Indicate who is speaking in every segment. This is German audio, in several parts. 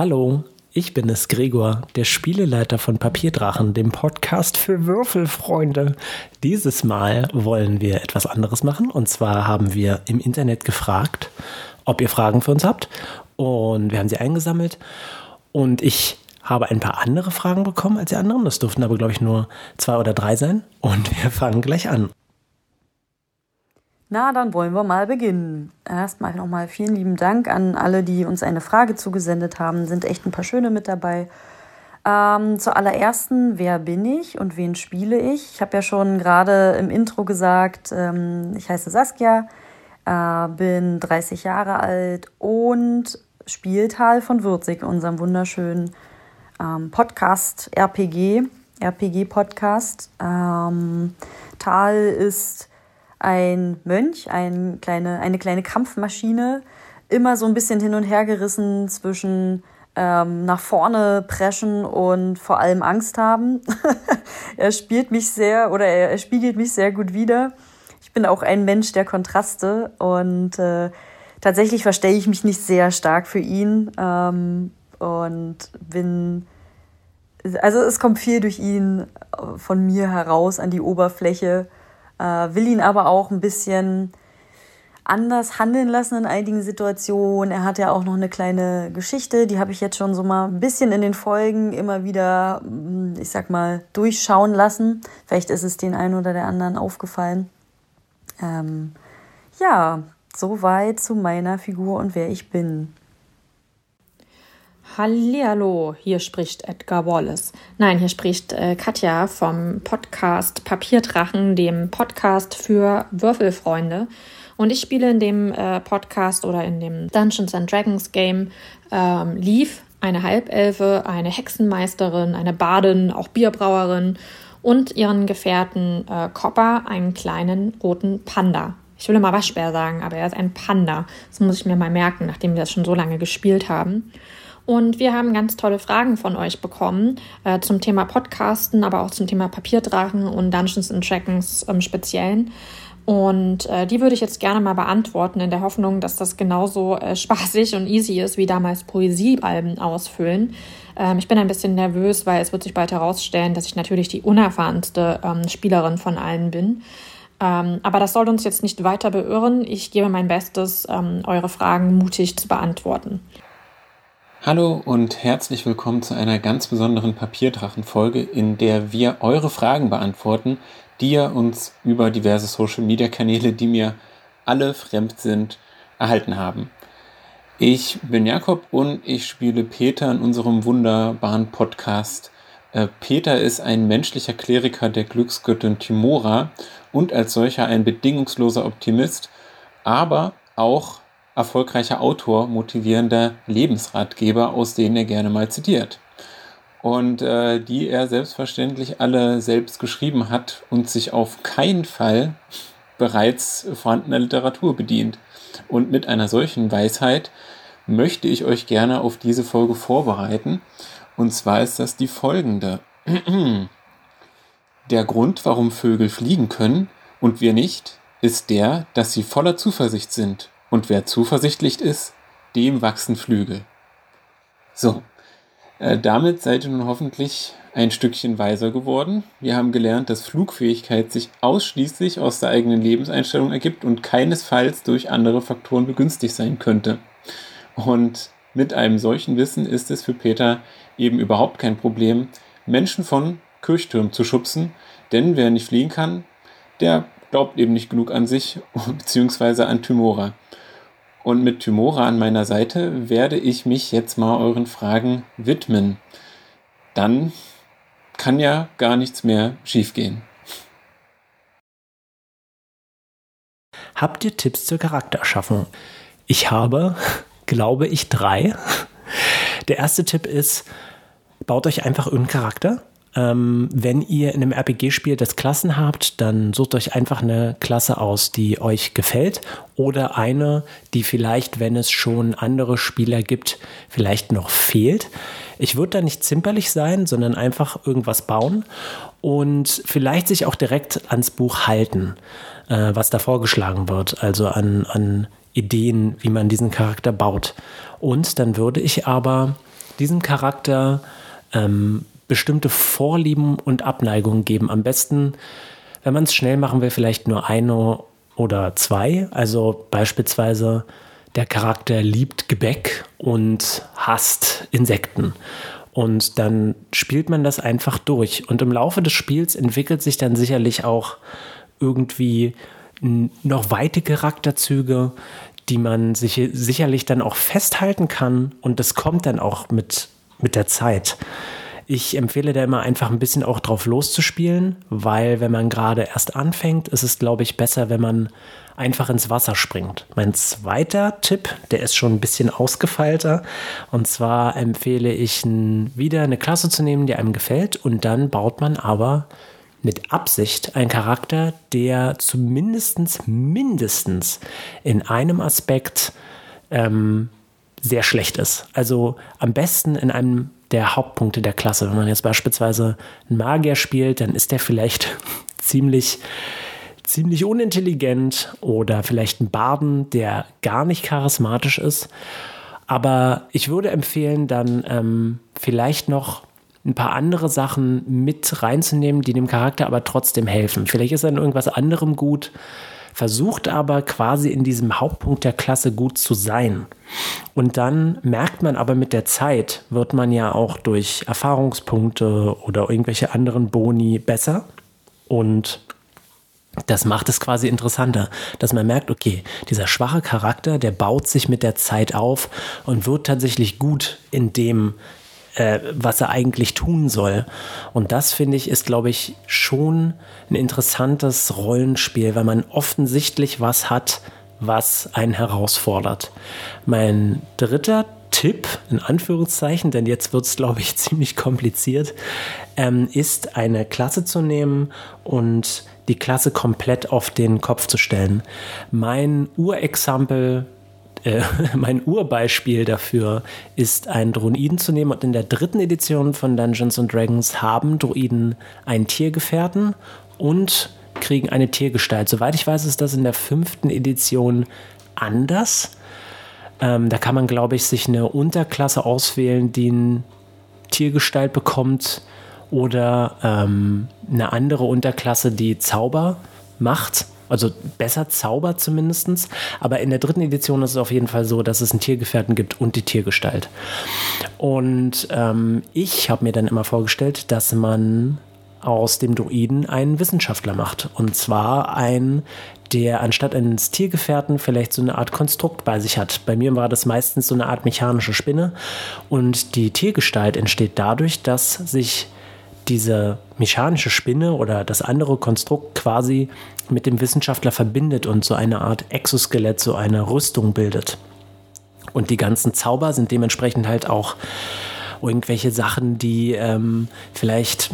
Speaker 1: Hallo, ich bin es Gregor, der Spieleleiter von Papierdrachen, dem Podcast für Würfelfreunde. Dieses Mal wollen wir etwas anderes machen und zwar haben wir im Internet gefragt, ob ihr Fragen für uns habt und wir haben sie eingesammelt und ich habe ein paar andere Fragen bekommen als die anderen. Das durften aber, glaube ich, nur zwei oder drei sein. Und wir fangen gleich an.
Speaker 2: Na, dann wollen wir mal beginnen. Erstmal nochmal vielen lieben Dank an alle, die uns eine Frage zugesendet haben. Sind echt ein paar schöne mit dabei. Ähm, zuallerersten, wer bin ich und wen spiele ich? Ich habe ja schon gerade im Intro gesagt, ähm, ich heiße Saskia, äh, bin 30 Jahre alt und spiele Tal von Würzig, unserem wunderschönen ähm, Podcast RPG, RPG-Podcast. Ähm, Tal ist ein Mönch, ein kleine, eine kleine Kampfmaschine, immer so ein bisschen hin und her gerissen zwischen ähm, nach vorne preschen und vor allem Angst haben. er spielt mich sehr oder er, er, spiegelt mich sehr gut wider. Ich bin auch ein Mensch der Kontraste und äh, tatsächlich verstehe ich mich nicht sehr stark für ihn ähm, und bin also es kommt viel durch ihn von mir heraus an die Oberfläche äh, will ihn aber auch ein bisschen anders handeln lassen in einigen Situationen. Er hat ja auch noch eine kleine Geschichte, die habe ich jetzt schon so mal ein bisschen in den Folgen immer wieder, mm, ich sag mal, durchschauen lassen. Vielleicht ist es den einen oder der anderen aufgefallen. Ähm, ja, soweit zu meiner Figur und wer ich bin.
Speaker 3: Hallihallo, hier spricht Edgar Wallace. Nein, hier spricht äh, Katja vom Podcast Papierdrachen, dem Podcast für Würfelfreunde. Und ich spiele in dem äh, Podcast oder in dem Dungeons and Dragons Game ähm, Leaf, eine Halbelfe, eine Hexenmeisterin, eine Badin, auch Bierbrauerin und ihren Gefährten äh, Copper, einen kleinen roten Panda. Ich will immer Waschbär sagen, aber er ist ein Panda. Das muss ich mir mal merken, nachdem wir das schon so lange gespielt haben. Und wir haben ganz tolle Fragen von euch bekommen äh, zum Thema Podcasten, aber auch zum Thema Papierdrachen und Dungeons and Dragons im Speziellen. Und äh, die würde ich jetzt gerne mal beantworten, in der Hoffnung, dass das genauso äh, spaßig und easy ist wie damals Poesiealben ausfüllen. Ähm, ich bin ein bisschen nervös, weil es wird sich bald herausstellen, dass ich natürlich die unerfahrenste ähm, Spielerin von allen bin. Ähm, aber das soll uns jetzt nicht weiter beirren. Ich gebe mein Bestes, ähm, eure Fragen mutig zu beantworten.
Speaker 4: Hallo und herzlich willkommen zu einer ganz besonderen Papierdrachen-Folge, in der wir eure Fragen beantworten, die ihr uns über diverse Social-Media-Kanäle, die mir alle fremd sind, erhalten haben. Ich bin Jakob und ich spiele Peter in unserem wunderbaren Podcast. Äh, Peter ist ein menschlicher Kleriker der Glücksgöttin Timora und als solcher ein bedingungsloser Optimist, aber auch erfolgreicher Autor motivierender Lebensratgeber, aus denen er gerne mal zitiert. Und äh, die er selbstverständlich alle selbst geschrieben hat und sich auf keinen Fall bereits vorhandener Literatur bedient. Und mit einer solchen Weisheit möchte ich euch gerne auf diese Folge vorbereiten. Und zwar ist das die folgende. Der Grund, warum Vögel fliegen können und wir nicht, ist der, dass sie voller Zuversicht sind und wer zuversichtlich ist, dem wachsen Flügel. So, äh, damit seid ihr nun hoffentlich ein Stückchen weiser geworden. Wir haben gelernt, dass Flugfähigkeit sich ausschließlich aus der eigenen Lebenseinstellung ergibt und keinesfalls durch andere Faktoren begünstigt sein könnte. Und mit einem solchen Wissen ist es für Peter eben überhaupt kein Problem, Menschen von Kirchtürmen zu schubsen, denn wer nicht fliegen kann, der glaubt eben nicht genug an sich bzw. an Tymora. Und mit Tymora an meiner Seite werde ich mich jetzt mal euren Fragen widmen. Dann kann ja gar nichts mehr schiefgehen.
Speaker 1: Habt ihr Tipps zur Charaktererschaffung? Ich habe, glaube ich, drei. Der erste Tipp ist, baut euch einfach irgendeinen Charakter ähm, wenn ihr in einem RPG spielt, das Klassen habt, dann sucht euch einfach eine Klasse aus, die euch gefällt oder eine, die vielleicht, wenn es schon andere Spieler gibt, vielleicht noch fehlt. Ich würde da nicht zimperlich sein, sondern einfach irgendwas bauen und vielleicht sich auch direkt ans Buch halten, äh, was da vorgeschlagen wird, also an, an Ideen, wie man diesen Charakter baut. Und dann würde ich aber diesem Charakter ähm, bestimmte Vorlieben und Abneigungen geben. Am besten, wenn man es schnell machen will, vielleicht nur eine oder zwei. Also beispielsweise der Charakter liebt Gebäck und hasst Insekten. Und dann spielt man das einfach durch. Und im Laufe des Spiels entwickelt sich dann sicherlich auch irgendwie noch weite Charakterzüge, die man sich sicherlich dann auch festhalten kann. Und das kommt dann auch mit, mit der Zeit. Ich empfehle da immer einfach ein bisschen auch drauf loszuspielen, weil wenn man gerade erst anfängt, ist es, glaube ich, besser, wenn man einfach ins Wasser springt. Mein zweiter Tipp, der ist schon ein bisschen ausgefeilter. Und zwar empfehle ich wieder eine Klasse zu nehmen, die einem gefällt. Und dann baut man aber mit Absicht einen Charakter, der zumindest mindestens in einem Aspekt ähm, sehr schlecht ist. Also am besten in einem der Hauptpunkte der Klasse. Wenn man jetzt beispielsweise einen Magier spielt, dann ist der vielleicht ziemlich, ziemlich unintelligent oder vielleicht ein Barden, der gar nicht charismatisch ist. Aber ich würde empfehlen, dann ähm, vielleicht noch ein paar andere Sachen mit reinzunehmen, die dem Charakter aber trotzdem helfen. Vielleicht ist er in irgendwas anderem gut versucht aber quasi in diesem Hauptpunkt der Klasse gut zu sein. Und dann merkt man aber mit der Zeit, wird man ja auch durch Erfahrungspunkte oder irgendwelche anderen Boni besser. Und das macht es quasi interessanter, dass man merkt, okay, dieser schwache Charakter, der baut sich mit der Zeit auf und wird tatsächlich gut in dem, äh, was er eigentlich tun soll. Und das finde ich ist, glaube ich, schon ein interessantes Rollenspiel, weil man offensichtlich was hat, was einen herausfordert. Mein dritter Tipp, in Anführungszeichen, denn jetzt wird es, glaube ich, ziemlich kompliziert, ähm, ist eine Klasse zu nehmen und die Klasse komplett auf den Kopf zu stellen. Mein Urexempel äh, mein Urbeispiel dafür ist, einen Druiden zu nehmen. Und in der dritten Edition von Dungeons and Dragons haben Druiden einen Tiergefährten und kriegen eine Tiergestalt. Soweit ich weiß, ist das in der fünften Edition anders. Ähm, da kann man, glaube ich, sich eine Unterklasse auswählen, die eine Tiergestalt bekommt oder ähm, eine andere Unterklasse, die Zauber macht. Also besser Zauber zumindest. Aber in der dritten Edition ist es auf jeden Fall so, dass es einen Tiergefährten gibt und die Tiergestalt. Und ähm, ich habe mir dann immer vorgestellt, dass man aus dem Druiden einen Wissenschaftler macht. Und zwar ein, der anstatt eines Tiergefährten vielleicht so eine Art Konstrukt bei sich hat. Bei mir war das meistens so eine Art mechanische Spinne. Und die Tiergestalt entsteht dadurch, dass sich diese mechanische Spinne oder das andere Konstrukt quasi mit dem Wissenschaftler verbindet und so eine Art Exoskelett, so eine Rüstung bildet. Und die ganzen Zauber sind dementsprechend halt auch irgendwelche Sachen, die ähm, vielleicht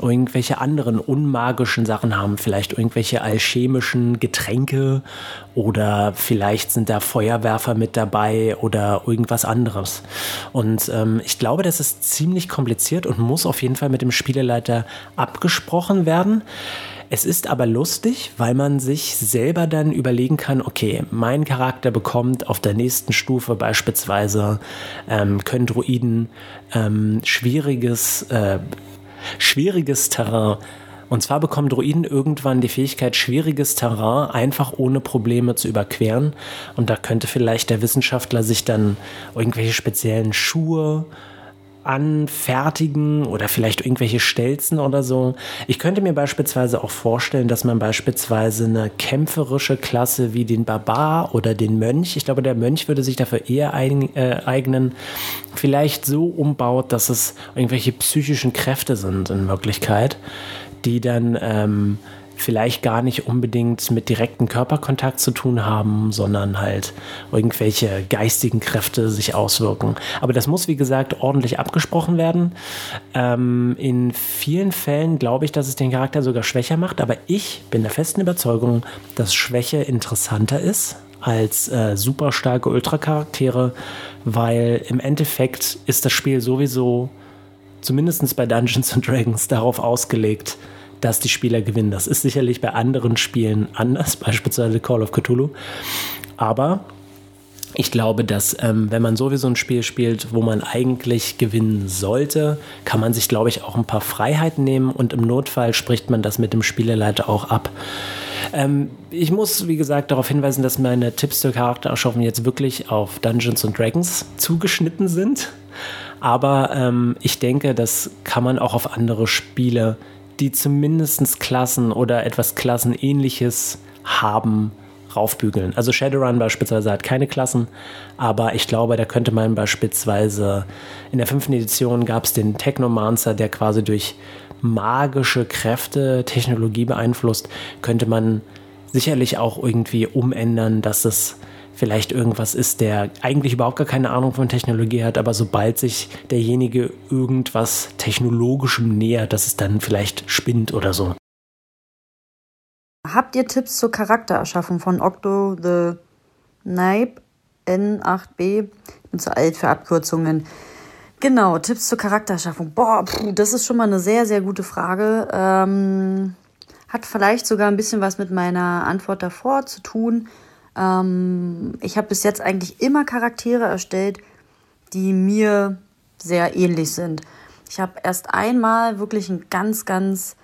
Speaker 1: irgendwelche anderen unmagischen Sachen haben, vielleicht irgendwelche alchemischen Getränke oder vielleicht sind da Feuerwerfer mit dabei oder irgendwas anderes. Und ähm, ich glaube, das ist ziemlich kompliziert und muss auf jeden Fall mit dem Spieleleiter abgesprochen werden. Es ist aber lustig, weil man sich selber dann überlegen kann, okay, mein Charakter bekommt auf der nächsten Stufe beispielsweise, ähm, können Druiden ähm, schwieriges äh, schwieriges Terrain. Und zwar bekommen Druiden irgendwann die Fähigkeit, schwieriges Terrain einfach ohne Probleme zu überqueren. Und da könnte vielleicht der Wissenschaftler sich dann irgendwelche speziellen Schuhe anfertigen oder vielleicht irgendwelche Stelzen oder so. Ich könnte mir beispielsweise auch vorstellen, dass man beispielsweise eine kämpferische Klasse wie den Barbar oder den Mönch, ich glaube, der Mönch würde sich dafür eher äh, eignen, vielleicht so umbaut, dass es irgendwelche psychischen Kräfte sind in Wirklichkeit, die dann ähm, vielleicht gar nicht unbedingt mit direktem Körperkontakt zu tun haben, sondern halt irgendwelche geistigen Kräfte sich auswirken. Aber das muss, wie gesagt, ordentlich abgesprochen werden. Ähm, in vielen Fällen glaube ich, dass es den Charakter sogar schwächer macht, aber ich bin der festen Überzeugung, dass Schwäche interessanter ist als äh, super starke Ultra-Charaktere, weil im Endeffekt ist das Spiel sowieso, zumindest bei Dungeons Dragons, darauf ausgelegt, dass die Spieler gewinnen. Das ist sicherlich bei anderen Spielen anders, beispielsweise Call of Cthulhu. Aber ich glaube, dass ähm, wenn man sowieso ein Spiel spielt, wo man eigentlich gewinnen sollte, kann man sich, glaube ich, auch ein paar Freiheiten nehmen und im Notfall spricht man das mit dem Spieleleiter auch ab. Ähm, ich muss, wie gesagt, darauf hinweisen, dass meine Tipps zur Charaktererschaffung jetzt wirklich auf Dungeons and Dragons zugeschnitten sind. Aber ähm, ich denke, das kann man auch auf andere Spiele, die zumindest Klassen oder etwas Klassenähnliches haben, raufbügeln. Also Shadowrun beispielsweise hat keine Klassen, aber ich glaube, da könnte man beispielsweise in der fünften Edition gab es den Technomancer, der quasi durch magische Kräfte Technologie beeinflusst, könnte man sicherlich auch irgendwie umändern, dass es vielleicht irgendwas ist, der eigentlich überhaupt gar keine Ahnung von Technologie hat, aber sobald sich derjenige irgendwas Technologischem nähert, dass es dann vielleicht spinnt oder so.
Speaker 2: Habt ihr Tipps zur Charaktererschaffung von Octo the Knipe N8B? Ich bin zu alt für Abkürzungen. Genau, Tipps zur Charaktererschaffung. Boah, puh, das ist schon mal eine sehr, sehr gute Frage. Ähm, hat vielleicht sogar ein bisschen was mit meiner Antwort davor zu tun. Ähm, ich habe bis jetzt eigentlich immer Charaktere erstellt, die mir sehr ähnlich sind. Ich habe erst einmal wirklich ein ganz, ganz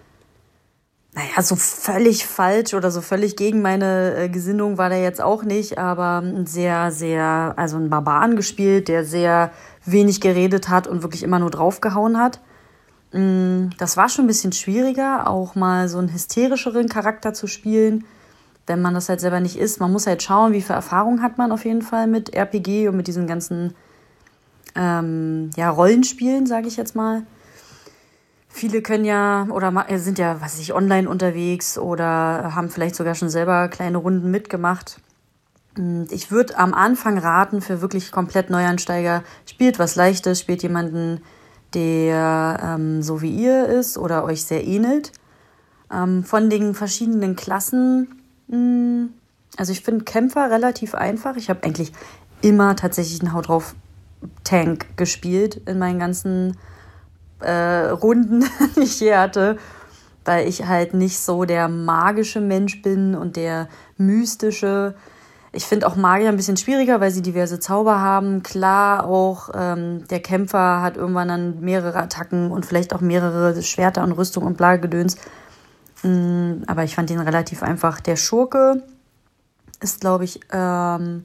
Speaker 2: naja, so völlig falsch oder so völlig gegen meine äh, Gesinnung war der jetzt auch nicht, aber sehr, sehr, also ein Barbaren gespielt, der sehr wenig geredet hat und wirklich immer nur draufgehauen hat. Mm, das war schon ein bisschen schwieriger, auch mal so einen hysterischeren Charakter zu spielen, wenn man das halt selber nicht ist. Man muss halt schauen, wie viel Erfahrung hat man auf jeden Fall mit RPG und mit diesen ganzen ähm, ja, Rollenspielen, sage ich jetzt mal. Viele können ja oder sind ja, was weiß ich, online unterwegs oder haben vielleicht sogar schon selber kleine Runden mitgemacht. Ich würde am Anfang raten, für wirklich komplett Neuansteiger, spielt was Leichtes, spielt jemanden, der ähm, so wie ihr ist oder euch sehr ähnelt. Ähm, von den verschiedenen Klassen, hm, also ich finde Kämpfer relativ einfach. Ich habe eigentlich immer tatsächlich einen Haut drauf Tank gespielt in meinen ganzen äh, Runden, die ich je hatte, weil ich halt nicht so der magische Mensch bin und der mystische. Ich finde auch Magier ein bisschen schwieriger, weil sie diverse Zauber haben. Klar, auch ähm, der Kämpfer hat irgendwann dann mehrere Attacken und vielleicht auch mehrere Schwerter und Rüstung und Blagedöns. Mm, aber ich fand ihn relativ einfach. Der Schurke ist, glaube ich, ähm,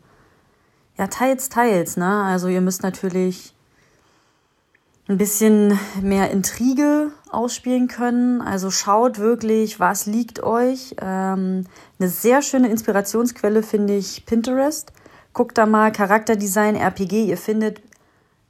Speaker 2: ja, teils, teils. Ne? Also ihr müsst natürlich ein bisschen mehr Intrige ausspielen können. Also schaut wirklich, was liegt euch. Ähm, eine sehr schöne Inspirationsquelle finde ich Pinterest. Guckt da mal Charakterdesign, RPG. Ihr findet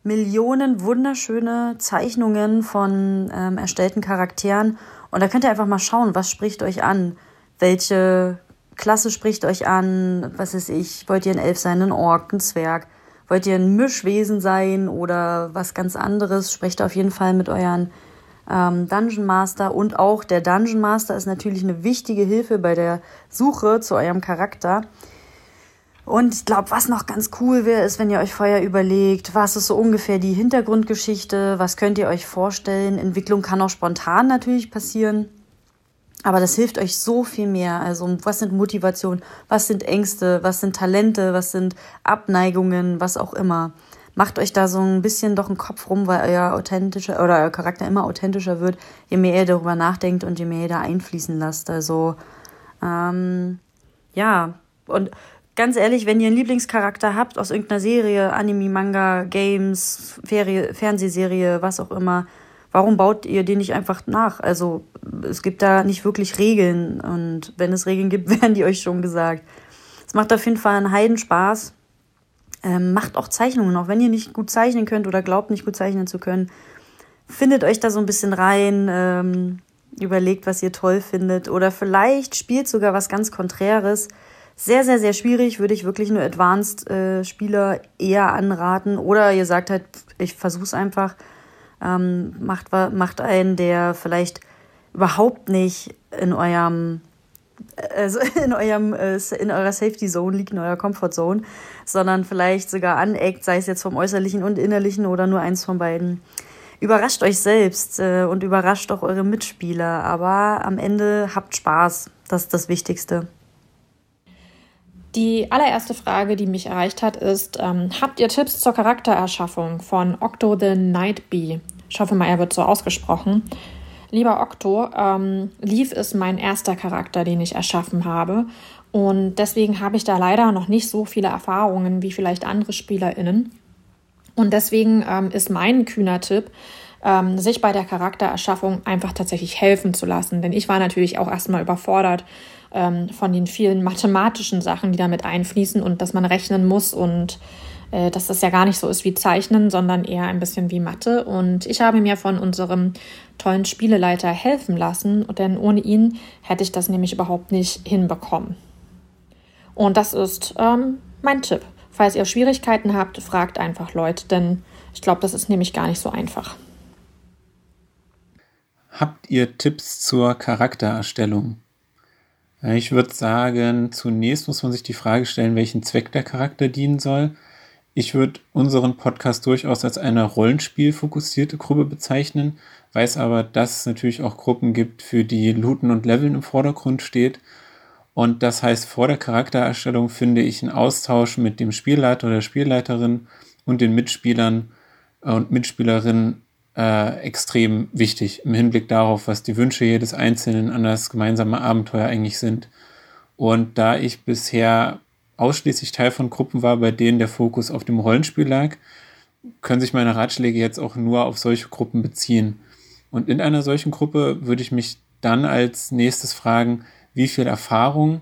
Speaker 2: Millionen wunderschöne Zeichnungen von ähm, erstellten Charakteren. Und da könnt ihr einfach mal schauen, was spricht euch an. Welche Klasse spricht euch an? Was ist ich? Wollt ihr ein Elf sein, ein Ork, ein Zwerg? Wollt ihr ein Mischwesen sein oder was ganz anderes? Sprecht auf jeden Fall mit euren ähm, Dungeon Master. Und auch der Dungeon Master ist natürlich eine wichtige Hilfe bei der Suche zu eurem Charakter. Und ich glaube, was noch ganz cool wäre, ist, wenn ihr euch vorher überlegt, was ist so ungefähr die Hintergrundgeschichte, was könnt ihr euch vorstellen. Entwicklung kann auch spontan natürlich passieren. Aber das hilft euch so viel mehr. Also, was sind Motivationen, was sind Ängste, was sind Talente, was sind Abneigungen, was auch immer. Macht euch da so ein bisschen doch einen Kopf rum, weil euer authentischer oder euer Charakter immer authentischer wird, je mehr ihr darüber nachdenkt und je mehr ihr da einfließen lasst. Also, ähm, ja. Und ganz ehrlich, wenn ihr einen Lieblingscharakter habt aus irgendeiner Serie, Anime, Manga, Games, Ferie, Fernsehserie, was auch immer, warum baut ihr den nicht einfach nach? Also es gibt da nicht wirklich Regeln und wenn es Regeln gibt, werden die euch schon gesagt. Es macht auf jeden Fall einen Heidenspaß. Ähm, macht auch Zeichnungen, auch wenn ihr nicht gut zeichnen könnt oder glaubt nicht gut zeichnen zu können. Findet euch da so ein bisschen rein, ähm, überlegt, was ihr toll findet oder vielleicht spielt sogar was ganz Konträres. Sehr, sehr, sehr schwierig, würde ich wirklich nur Advanced-Spieler äh, eher anraten. Oder ihr sagt halt, ich versuch's einfach ähm, macht, macht einen, der vielleicht überhaupt nicht in eurem also in eurem äh, in eurer Safety Zone liegt, in eurer Comfort Zone, sondern vielleicht sogar aneckt, sei es jetzt vom äußerlichen und innerlichen oder nur eins von beiden. Überrascht euch selbst äh, und überrascht auch eure Mitspieler, aber am Ende habt Spaß. Das ist das Wichtigste.
Speaker 3: Die allererste Frage, die mich erreicht hat, ist: ähm, Habt ihr Tipps zur Charaktererschaffung von Octo the Night Bee? Ich hoffe mal, er wird so ausgesprochen. Lieber Octo, ähm, Leaf ist mein erster Charakter, den ich erschaffen habe. Und deswegen habe ich da leider noch nicht so viele Erfahrungen wie vielleicht andere SpielerInnen. Und deswegen ähm, ist mein kühner Tipp, ähm, sich bei der Charaktererschaffung einfach tatsächlich helfen zu lassen. Denn ich war natürlich auch erstmal überfordert ähm, von den vielen mathematischen Sachen, die damit einfließen und dass man rechnen muss und äh, dass das ja gar nicht so ist wie Zeichnen, sondern eher ein bisschen wie Mathe. Und ich habe mir von unserem tollen Spieleleiter helfen lassen, denn ohne ihn hätte ich das nämlich überhaupt nicht hinbekommen. Und das ist ähm, mein Tipp. Falls ihr Schwierigkeiten habt, fragt einfach Leute, denn ich glaube, das ist nämlich gar nicht so einfach.
Speaker 4: Habt ihr Tipps zur Charaktererstellung? Ich würde sagen, zunächst muss man sich die Frage stellen, welchen Zweck der Charakter dienen soll. Ich würde unseren Podcast durchaus als eine rollenspielfokussierte Gruppe bezeichnen, weiß aber, dass es natürlich auch Gruppen gibt, für die Looten und Leveln im Vordergrund steht. Und das heißt, vor der Charaktererstellung finde ich einen Austausch mit dem Spielleiter oder der Spielleiterin und den Mitspielern und Mitspielerinnen äh, extrem wichtig im Hinblick darauf, was die Wünsche jedes Einzelnen an das gemeinsame Abenteuer eigentlich sind. Und da ich bisher ausschließlich Teil von Gruppen war, bei denen der Fokus auf dem Rollenspiel lag, können sich meine Ratschläge jetzt auch nur auf solche Gruppen beziehen. Und in einer solchen Gruppe würde ich mich dann als nächstes fragen, wie viel Erfahrung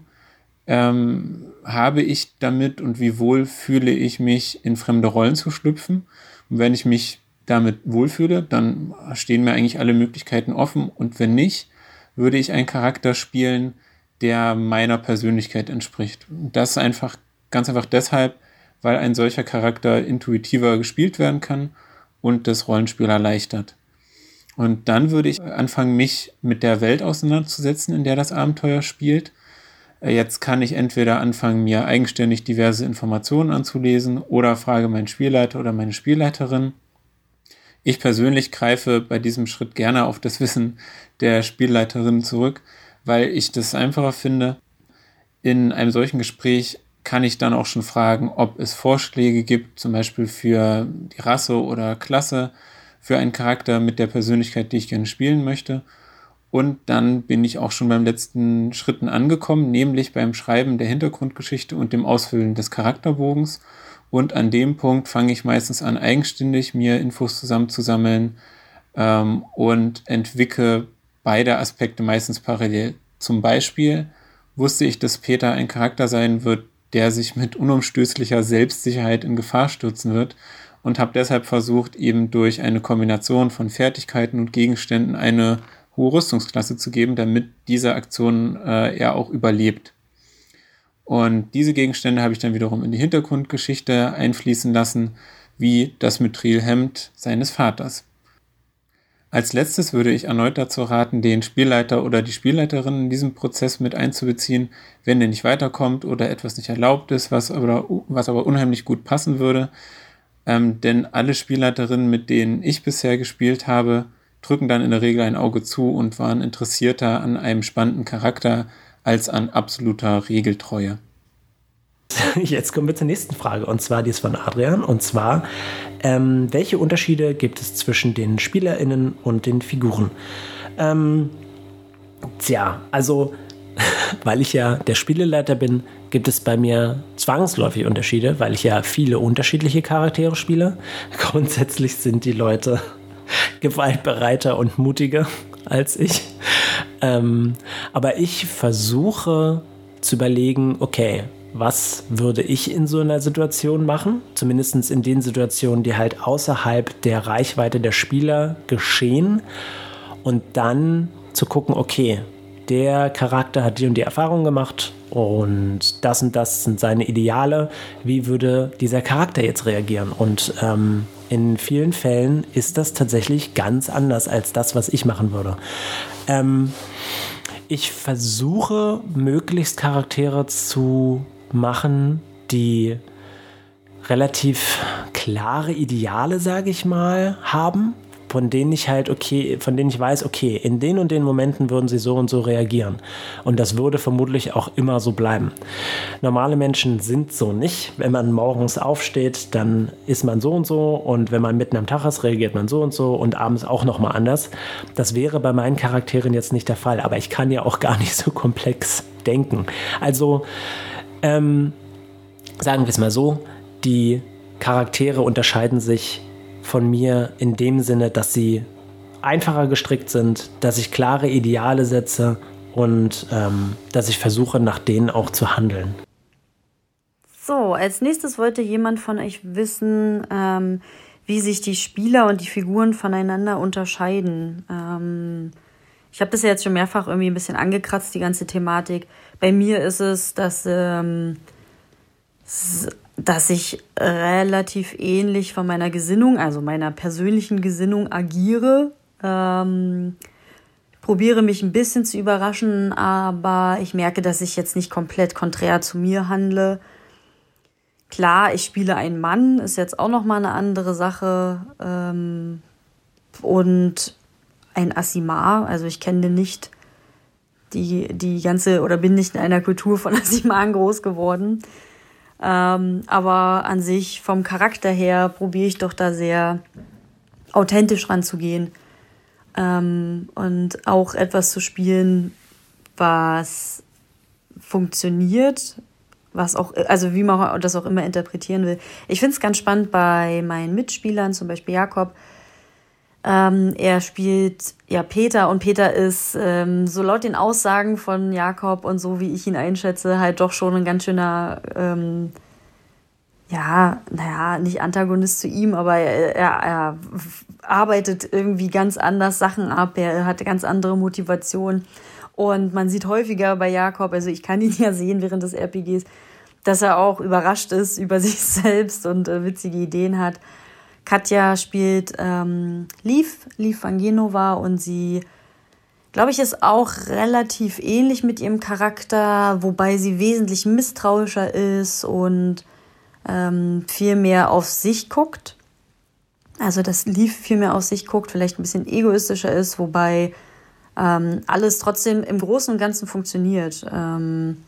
Speaker 4: ähm, habe ich damit und wie wohl fühle ich mich, in fremde Rollen zu schlüpfen. Und wenn ich mich damit wohlfühle, dann stehen mir eigentlich alle Möglichkeiten offen. Und wenn nicht, würde ich einen Charakter spielen, der meiner Persönlichkeit entspricht. Und das einfach ganz einfach deshalb, weil ein solcher Charakter intuitiver gespielt werden kann und das Rollenspiel erleichtert. Und dann würde ich anfangen, mich mit der Welt auseinanderzusetzen, in der das Abenteuer spielt. Jetzt kann ich entweder anfangen, mir eigenständig diverse Informationen anzulesen oder frage meinen Spielleiter oder meine Spielleiterin ich persönlich greife bei diesem Schritt gerne auf das Wissen der Spielleiterin zurück, weil ich das einfacher finde. In einem solchen Gespräch kann ich dann auch schon fragen, ob es Vorschläge gibt, zum Beispiel für die Rasse oder Klasse, für einen Charakter mit der Persönlichkeit, die ich gerne spielen möchte. Und dann bin ich auch schon beim letzten Schritten angekommen, nämlich beim Schreiben der Hintergrundgeschichte und dem Ausfüllen des Charakterbogens. Und an dem Punkt fange ich meistens an, eigenständig mir Infos zusammenzusammeln ähm, und entwickle beide Aspekte meistens parallel. Zum Beispiel wusste ich, dass Peter ein Charakter sein wird, der sich mit unumstößlicher Selbstsicherheit in Gefahr stürzen wird und habe deshalb versucht, eben durch eine Kombination von Fertigkeiten und Gegenständen eine hohe Rüstungsklasse zu geben, damit diese Aktion äh, er auch überlebt. Und diese Gegenstände habe ich dann wiederum in die Hintergrundgeschichte einfließen lassen, wie das Mithrilhemd seines Vaters. Als letztes würde ich erneut dazu raten, den Spielleiter oder die Spielleiterin in diesem Prozess mit einzubeziehen, wenn der nicht weiterkommt oder etwas nicht erlaubt ist, was aber, was aber unheimlich gut passen würde. Ähm, denn alle Spielleiterinnen, mit denen ich bisher gespielt habe, drücken dann in der Regel ein Auge zu und waren interessierter an einem spannenden Charakter als an absoluter Regeltreue.
Speaker 1: Jetzt kommen wir zur nächsten Frage und zwar die ist von Adrian und zwar ähm, welche Unterschiede gibt es zwischen den SpielerInnen und den Figuren? Ähm, tja, also weil ich ja der Spieleleiter bin, gibt es bei mir zwangsläufig Unterschiede, weil ich ja viele unterschiedliche Charaktere spiele. Grundsätzlich sind die Leute gewaltbereiter und mutiger als ich. Ähm, aber ich versuche zu überlegen, okay, was würde ich in so einer Situation machen? Zumindest in den Situationen, die halt außerhalb der Reichweite der Spieler geschehen. Und dann zu gucken, okay, der Charakter hat die und die Erfahrung gemacht und das und das sind seine Ideale. Wie würde dieser Charakter jetzt reagieren? Und ähm, in vielen Fällen ist das tatsächlich ganz anders als das, was ich machen würde. Ähm, ich versuche möglichst Charaktere zu machen, die relativ klare Ideale, sage ich mal, haben von denen ich halt, okay, von denen ich weiß, okay, in den und den Momenten würden sie so und so reagieren. Und das würde vermutlich auch immer so bleiben. Normale Menschen sind so nicht. Wenn man morgens aufsteht, dann ist man so und so und wenn man mitten am Tag ist, reagiert man so und so und abends auch nochmal anders. Das wäre bei meinen Charakteren jetzt nicht der Fall, aber ich kann ja auch gar nicht so komplex denken. Also, ähm, sagen wir es mal so, die Charaktere unterscheiden sich von mir in dem Sinne, dass sie einfacher gestrickt sind, dass ich klare Ideale setze und ähm, dass ich versuche, nach denen auch zu handeln.
Speaker 2: So, als nächstes wollte jemand von euch wissen, ähm, wie sich die Spieler und die Figuren voneinander unterscheiden. Ähm, ich habe das ja jetzt schon mehrfach irgendwie ein bisschen angekratzt, die ganze Thematik. Bei mir ist es, dass ähm, dass ich relativ ähnlich von meiner Gesinnung, also meiner persönlichen Gesinnung agiere. Ähm, probiere mich ein bisschen zu überraschen, aber ich merke, dass ich jetzt nicht komplett konträr zu mir handle. Klar, ich spiele einen Mann, ist jetzt auch noch mal eine andere Sache. Ähm, und ein Asimar, also ich kenne nicht die, die ganze oder bin nicht in einer Kultur von Asimaren groß geworden. Ähm, aber an sich vom Charakter her probiere ich doch da sehr authentisch ranzugehen ähm, und auch etwas zu spielen, was funktioniert, was auch, also wie man das auch immer interpretieren will. Ich finde es ganz spannend bei meinen Mitspielern, zum Beispiel Jakob, ähm, er spielt ja Peter und Peter ist ähm, so laut den Aussagen von Jakob und so wie ich ihn einschätze, halt doch schon ein ganz schöner, ähm, ja, naja, nicht Antagonist zu ihm, aber er, er, er arbeitet irgendwie ganz anders Sachen ab, er hat ganz andere Motivationen. Und man sieht häufiger bei Jakob, also ich kann ihn ja sehen während des RPGs, dass er auch überrascht ist über sich selbst und äh, witzige Ideen hat. Katja spielt ähm, Liv, Liv van Genova und sie, glaube ich, ist auch relativ ähnlich mit ihrem Charakter, wobei sie wesentlich misstrauischer ist und ähm, viel mehr auf sich guckt. Also dass Liv viel mehr auf sich guckt, vielleicht ein bisschen egoistischer ist, wobei ähm, alles trotzdem im Großen und Ganzen funktioniert. Ähm,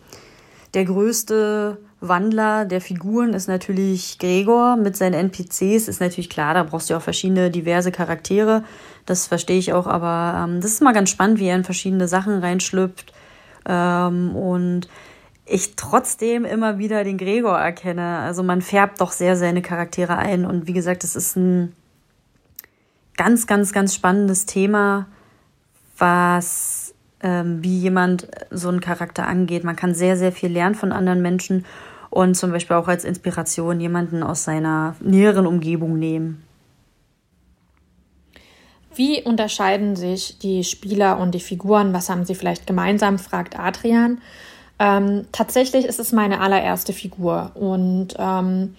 Speaker 2: der größte Wandler der Figuren ist natürlich Gregor mit seinen NPCs. Ist natürlich klar, da brauchst du auch verschiedene diverse Charaktere. Das verstehe ich auch, aber ähm, das ist mal ganz spannend, wie er in verschiedene Sachen reinschlüpft. Ähm, und ich trotzdem immer wieder den Gregor erkenne. Also man färbt doch sehr seine Charaktere ein. Und wie gesagt, das ist ein ganz, ganz, ganz spannendes Thema, was ähm, wie jemand so einen Charakter angeht. Man kann sehr, sehr viel lernen von anderen Menschen und zum Beispiel auch als Inspiration jemanden aus seiner näheren Umgebung nehmen.
Speaker 3: Wie unterscheiden sich die Spieler und die Figuren? Was haben sie vielleicht gemeinsam? fragt Adrian. Ähm, tatsächlich ist es meine allererste Figur und ähm,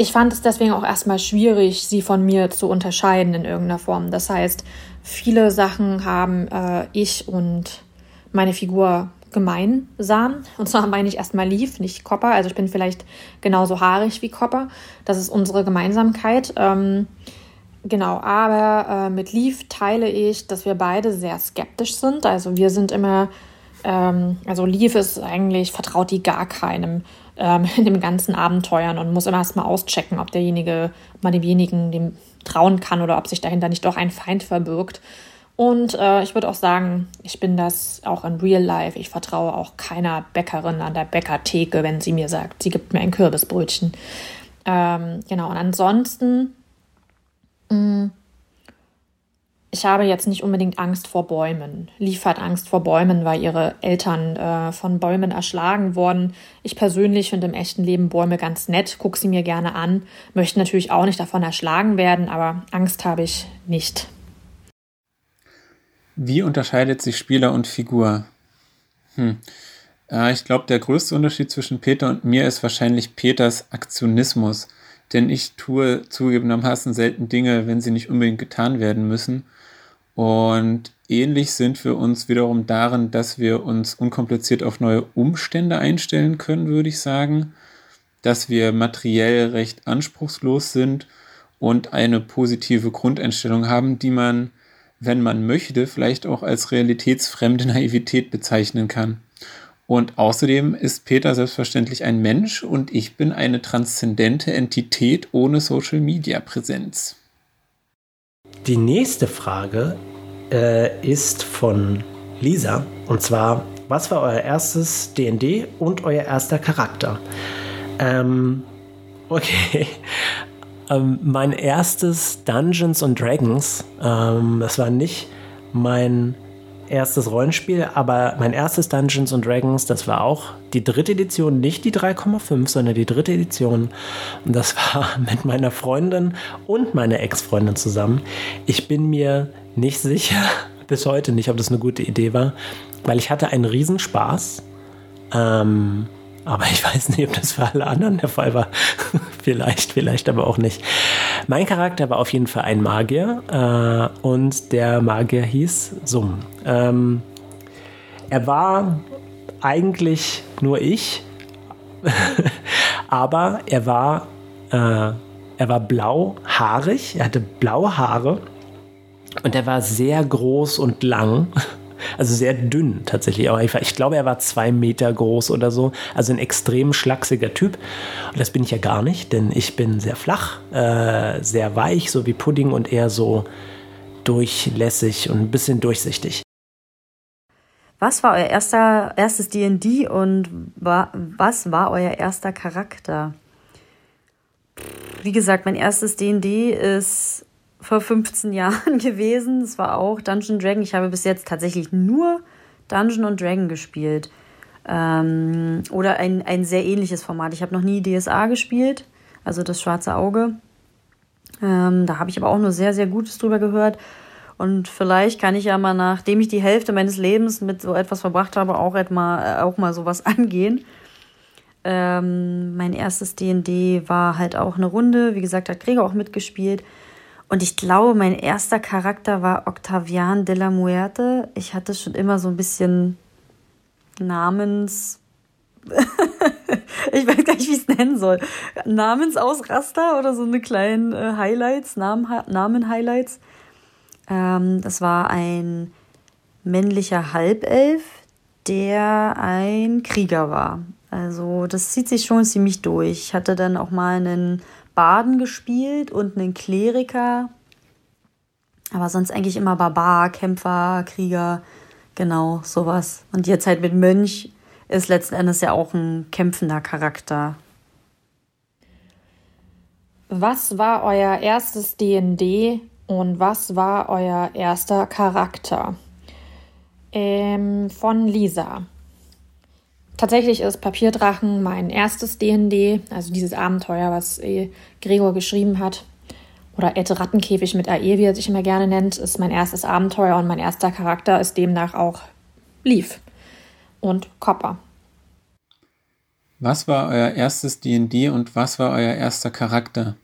Speaker 3: ich fand es deswegen auch erstmal schwierig, sie von mir zu unterscheiden in irgendeiner Form. Das heißt, viele Sachen haben äh, ich und meine Figur gemeinsam. Und zwar meine ich erstmal Leaf, nicht Copper. Also ich bin vielleicht genauso haarig wie Copper. Das ist unsere Gemeinsamkeit. Ähm, genau, aber äh, mit Leaf teile ich, dass wir beide sehr skeptisch sind. Also wir sind immer, ähm, also Leaf ist eigentlich, vertraut die gar keinem ähm, in dem ganzen Abenteuern und muss immer erstmal auschecken, ob derjenige mal demjenigen dem trauen kann oder ob sich dahinter nicht doch ein Feind verbirgt. Und äh, ich würde auch sagen, ich bin das auch in Real Life. Ich vertraue auch keiner Bäckerin an der Bäckertheke, wenn sie mir sagt, sie gibt mir ein Kürbisbrötchen. Ähm, genau, und ansonsten mh, mm, ich habe jetzt nicht unbedingt Angst vor Bäumen. Liefert Angst vor Bäumen, weil ihre Eltern äh, von Bäumen erschlagen wurden. Ich persönlich finde im echten Leben Bäume ganz nett, gucke sie mir gerne an, möchte natürlich auch nicht davon erschlagen werden, aber Angst habe ich nicht.
Speaker 4: Wie unterscheidet sich Spieler und Figur? Hm. Äh, ich glaube, der größte Unterschied zwischen Peter und mir ist wahrscheinlich Peters Aktionismus. Denn ich tue zugegebenermaßen selten Dinge, wenn sie nicht unbedingt getan werden müssen. Und ähnlich sind wir uns wiederum darin, dass wir uns unkompliziert auf neue Umstände einstellen können, würde ich sagen. Dass wir materiell recht anspruchslos sind und eine positive Grundeinstellung haben, die man, wenn man möchte, vielleicht auch als realitätsfremde Naivität bezeichnen kann. Und außerdem ist Peter selbstverständlich ein Mensch und ich bin eine transzendente Entität ohne Social-Media-Präsenz.
Speaker 1: Die nächste Frage äh, ist von Lisa und zwar, was war euer erstes DND und euer erster Charakter? Ähm, okay. Ähm, mein erstes Dungeons and Dragons, ähm, das war nicht mein erstes Rollenspiel, aber mein erstes Dungeons and Dragons, das war auch die dritte Edition, nicht die 3,5, sondern die dritte Edition. Und das war mit meiner Freundin und meiner Ex-Freundin zusammen. Ich bin mir nicht sicher, bis heute nicht, ob das eine gute Idee war, weil ich hatte einen Riesenspaß. Ähm, aber ich weiß nicht, ob das für alle anderen der Fall war. vielleicht, vielleicht aber auch nicht. Mein Charakter war auf jeden Fall ein Magier äh, und der Magier hieß Sum. Ähm, er war eigentlich nur ich, aber er war, äh, er war blauhaarig, er hatte blaue Haare und er war sehr groß und lang. Also sehr dünn tatsächlich. Aber ich, glaube, er war zwei Meter groß oder so. Also ein extrem schlachsiger Typ. Und das bin ich ja gar nicht, denn ich bin sehr flach, äh, sehr weich, so wie Pudding und eher so durchlässig und ein bisschen durchsichtig.
Speaker 2: Was war euer erster, erstes DD und war, was war euer erster Charakter? Wie gesagt, mein erstes DD ist vor 15 Jahren gewesen. Es war auch Dungeon Dragon. Ich habe bis jetzt tatsächlich nur Dungeon und Dragon gespielt. Ähm, oder ein, ein sehr ähnliches Format. Ich habe noch nie DSA gespielt, also das schwarze Auge. Ähm, da habe ich aber auch nur sehr, sehr Gutes drüber gehört. Und vielleicht kann ich ja mal, nachdem ich die Hälfte meines Lebens mit so etwas verbracht habe, auch, etwa, auch mal sowas angehen. Ähm, mein erstes DD war halt auch eine Runde. Wie gesagt, hat Gregor auch mitgespielt. Und ich glaube, mein erster Charakter war Octavian de la Muerte. Ich hatte schon immer so ein bisschen Namens. ich weiß gar nicht, wie ich es nennen soll. Namensausraster oder so eine kleinen äh, Highlights, Namen-Highlights. Ähm, das war ein männlicher Halbelf, der ein Krieger war. Also das zieht sich schon ziemlich durch. Ich hatte dann auch mal einen Baden gespielt und einen Kleriker. Aber sonst eigentlich immer Barbar, Kämpfer, Krieger, genau, sowas. Und jetzt halt mit Mönch ist letzten Endes ja auch ein kämpfender Charakter.
Speaker 3: Was war euer erstes DND und was war euer erster Charakter? Ähm, von Lisa. Tatsächlich ist Papierdrachen mein erstes DND, also dieses Abenteuer, was äh, Gregor geschrieben hat. Oder Ed Rattenkäfig mit AE, wie er sich immer gerne nennt, ist mein erstes Abenteuer und mein erster Charakter ist demnach auch Leaf und Copper.
Speaker 4: Was war euer erstes DD und was war euer erster Charakter?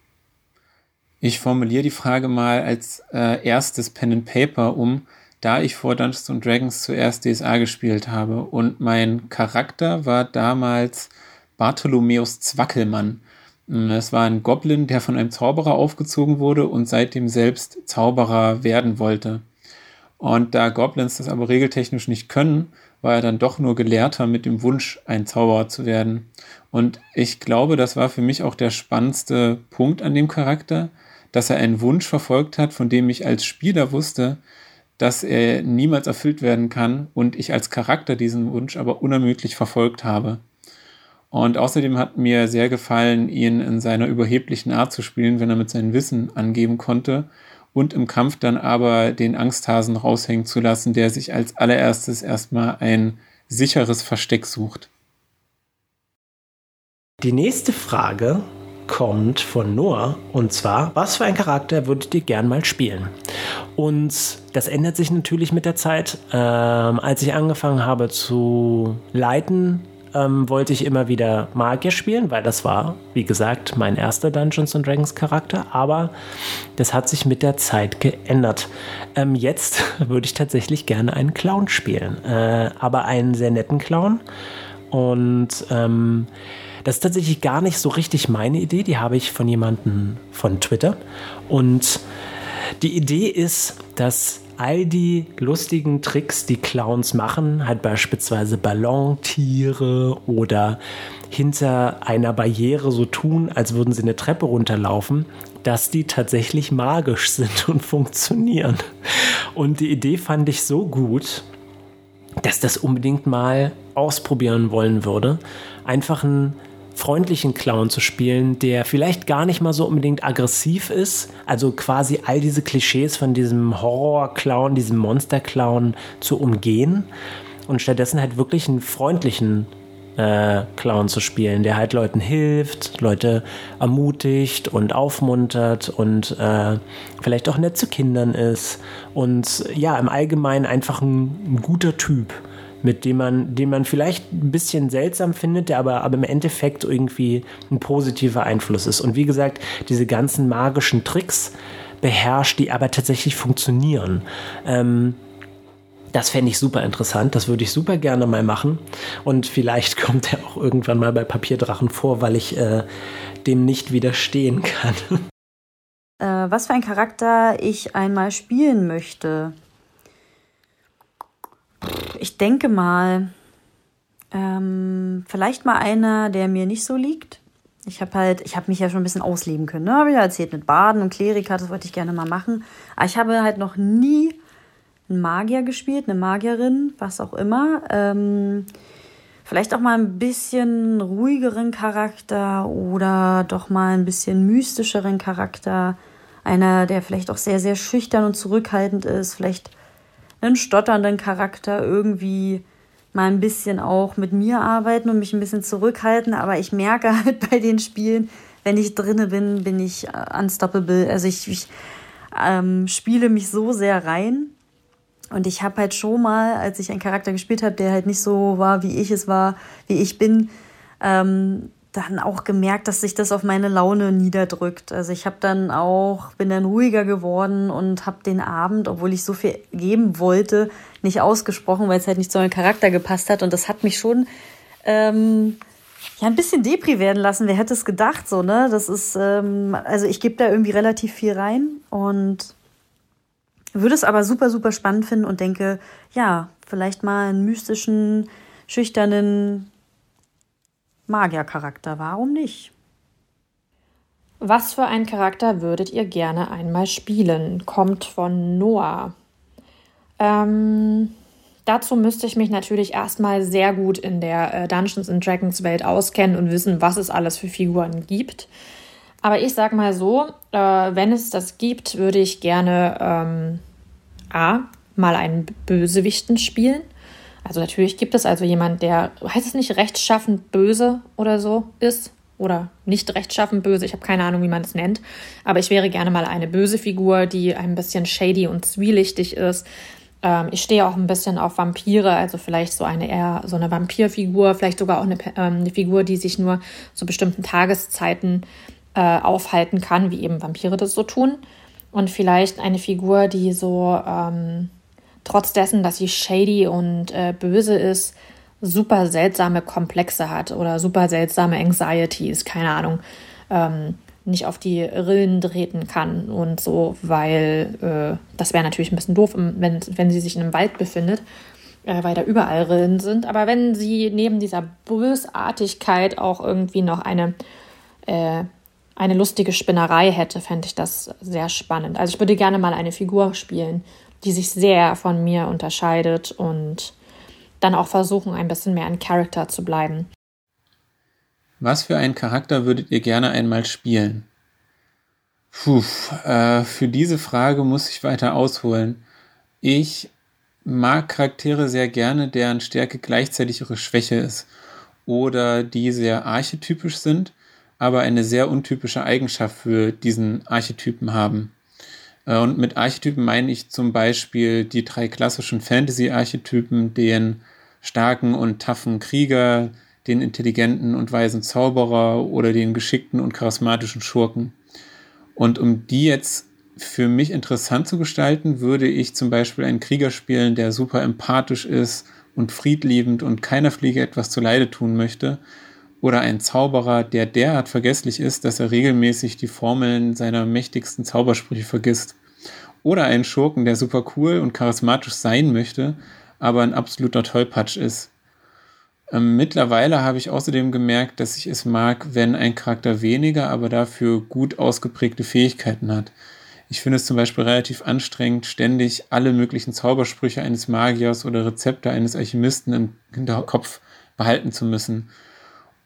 Speaker 4: Ich formuliere die Frage mal als äh, erstes Pen and Paper um, da ich vor Dungeons Dragons zuerst DSA gespielt habe und mein Charakter war damals Bartholomäus Zwackelmann. Es war ein Goblin, der von einem Zauberer aufgezogen wurde und seitdem selbst Zauberer werden wollte. Und da Goblins das aber regeltechnisch nicht können, war er dann doch nur Gelehrter mit dem Wunsch, ein Zauberer zu werden. Und ich glaube, das war für mich auch der spannendste Punkt an dem Charakter, dass er einen Wunsch verfolgt hat, von dem ich als Spieler wusste, dass er niemals erfüllt werden kann und ich als Charakter diesen Wunsch aber unermüdlich verfolgt habe. Und außerdem hat mir sehr gefallen, ihn in seiner überheblichen Art zu spielen, wenn er mit seinem Wissen angeben konnte und im Kampf dann aber den Angsthasen raushängen zu lassen, der sich als allererstes erstmal ein sicheres Versteck sucht.
Speaker 1: Die nächste Frage kommt von Noah und zwar, was für ein Charakter würdet ihr gern mal spielen? Und das ändert sich natürlich mit der Zeit. Ähm, als ich angefangen habe zu leiten, ähm, wollte ich immer wieder Magier spielen, weil das war, wie gesagt, mein erster Dungeons Dragons Charakter. Aber das hat sich mit der Zeit geändert. Ähm, jetzt würde ich tatsächlich gerne einen Clown spielen, äh, aber einen sehr netten Clown. Und ähm, Das ist tatsächlich gar nicht so richtig meine Idee. Die habe ich von jemandem von Twitter. Und die Idee ist, dass all die lustigen Tricks, die Clowns machen, halt beispielsweise Ballontiere oder hinter einer Barriere so tun, als würden sie eine Treppe runterlaufen, dass die tatsächlich magisch sind und funktionieren. Und die Idee fand ich so gut, dass das unbedingt mal ausprobieren wollen würde. Einfach einen freundlichen Clown zu spielen, der vielleicht gar nicht mal so unbedingt aggressiv ist, also quasi all diese Klischees von diesem Horror-Clown, diesem Monster-Clown zu umgehen und stattdessen halt wirklich einen freundlichen äh, Clown zu spielen, der halt Leuten hilft, Leute ermutigt und aufmuntert und äh, vielleicht auch nett zu Kindern ist und ja, im Allgemeinen einfach ein, ein guter Typ, mit dem man, den man vielleicht ein bisschen seltsam findet, der aber, aber im Endeffekt irgendwie ein positiver Einfluss ist. Und wie gesagt, diese ganzen magischen Tricks beherrscht, die aber tatsächlich funktionieren. Ähm, das fände ich super interessant. Das würde ich super gerne mal machen. Und vielleicht kommt er auch irgendwann mal bei Papierdrachen vor, weil ich äh, dem nicht widerstehen kann.
Speaker 2: Äh, was für ein Charakter ich einmal spielen möchte. Ich denke mal, ähm, vielleicht mal einer, der mir nicht so liegt. Ich habe halt, ich habe mich ja schon ein bisschen ausleben können. Ne? Habe ich ja erzählt mit Baden und Klerika, das wollte ich gerne mal machen. Aber ich habe halt noch nie einen Magier gespielt, eine Magierin, was auch immer. Ähm, vielleicht auch mal ein bisschen ruhigeren Charakter oder doch mal ein bisschen mystischeren Charakter. Einer, der vielleicht auch sehr, sehr schüchtern und zurückhaltend ist. Vielleicht einen stotternden Charakter irgendwie mal ein bisschen auch mit mir arbeiten und mich ein bisschen zurückhalten. Aber ich merke halt bei den Spielen, wenn ich drinne bin, bin ich äh, unstoppable. Also ich, ich ähm, spiele mich so sehr rein und ich habe halt schon mal, als ich einen Charakter gespielt habe, der halt nicht so war, wie ich es war, wie ich bin, ähm, dann auch gemerkt, dass sich das auf meine Laune niederdrückt. Also ich habe dann auch, bin dann ruhiger geworden und habe den Abend, obwohl ich so viel geben wollte, nicht ausgesprochen, weil es halt nicht zu meinem Charakter gepasst hat. Und das hat mich schon ähm, ja ein bisschen depri werden lassen. Wer hätte es gedacht so, ne? Das ist, ähm, also ich gebe da irgendwie relativ viel rein und würde es aber super, super spannend finden und denke, ja, vielleicht mal einen mystischen, schüchternen Magiercharakter. Warum nicht?
Speaker 3: Was für einen Charakter würdet ihr gerne einmal spielen? Kommt von Noah. Ähm, dazu müsste ich mich natürlich erstmal sehr gut in der äh, Dungeons and Dragons Welt auskennen und wissen, was es alles für Figuren gibt. Aber ich sag mal so, äh, wenn es das gibt, würde ich gerne ähm, A, mal einen Bösewichten spielen. Also natürlich gibt es also jemand, der, heißt es nicht rechtschaffend böse oder so ist? Oder nicht rechtschaffend böse, ich habe keine Ahnung, wie man es nennt. Aber ich wäre gerne mal eine böse Figur, die ein bisschen shady und zwielichtig ist. Ähm, ich stehe auch ein bisschen auf Vampire, also vielleicht so eine eher so eine Vampirfigur, vielleicht sogar auch eine, ähm, eine Figur, die sich nur zu bestimmten Tageszeiten äh, aufhalten kann, wie eben Vampire das so tun. Und vielleicht eine Figur, die so ähm, trotz dessen, dass sie shady und äh, böse ist, super seltsame Komplexe hat oder super seltsame Anxieties, keine Ahnung, ähm, nicht auf die Rillen treten kann und so, weil äh, das wäre natürlich ein bisschen doof, wenn, wenn sie sich in einem Wald befindet, äh, weil da überall Rillen sind. Aber wenn sie neben dieser Bösartigkeit auch irgendwie noch eine äh, eine lustige Spinnerei hätte, fände ich das sehr spannend. Also ich würde gerne mal eine Figur spielen, die sich sehr von mir unterscheidet und dann auch versuchen, ein bisschen mehr ein Charakter zu bleiben.
Speaker 4: Was für einen Charakter würdet ihr gerne einmal spielen? Puh, äh, für diese Frage muss ich weiter ausholen. Ich mag Charaktere sehr gerne, deren Stärke gleichzeitig ihre Schwäche ist oder die sehr archetypisch sind aber eine sehr untypische Eigenschaft für diesen Archetypen haben. Äh, und mit Archetypen meine ich zum Beispiel die drei klassischen Fantasy-Archetypen, den starken und taffen Krieger, den intelligenten und weisen Zauberer oder den geschickten und charismatischen Schurken. Und um die jetzt für mich interessant zu gestalten, würde ich zum Beispiel einen Krieger spielen, der super empathisch ist und friedliebend und keiner Fliege etwas zu Leide tun möchte Oder ein Zauberer, der derart vergesslich ist, dass er regelmäßig die Formeln seiner mächtigsten Zaubersprüche vergisst. Oder einen Schurken, der super cool und charismatisch sein möchte, aber ein absoluter Tollpatsch ist. Ähm, mittlerweile habe ich außerdem gemerkt, dass ich es mag, wenn ein Charakter weniger, aber dafür gut ausgeprägte Fähigkeiten hat. Ich finde es zum Beispiel relativ anstrengend, ständig alle möglichen Zaubersprüche eines Magiers oder Rezepte eines Alchemisten im Hinterkopf behalten zu müssen.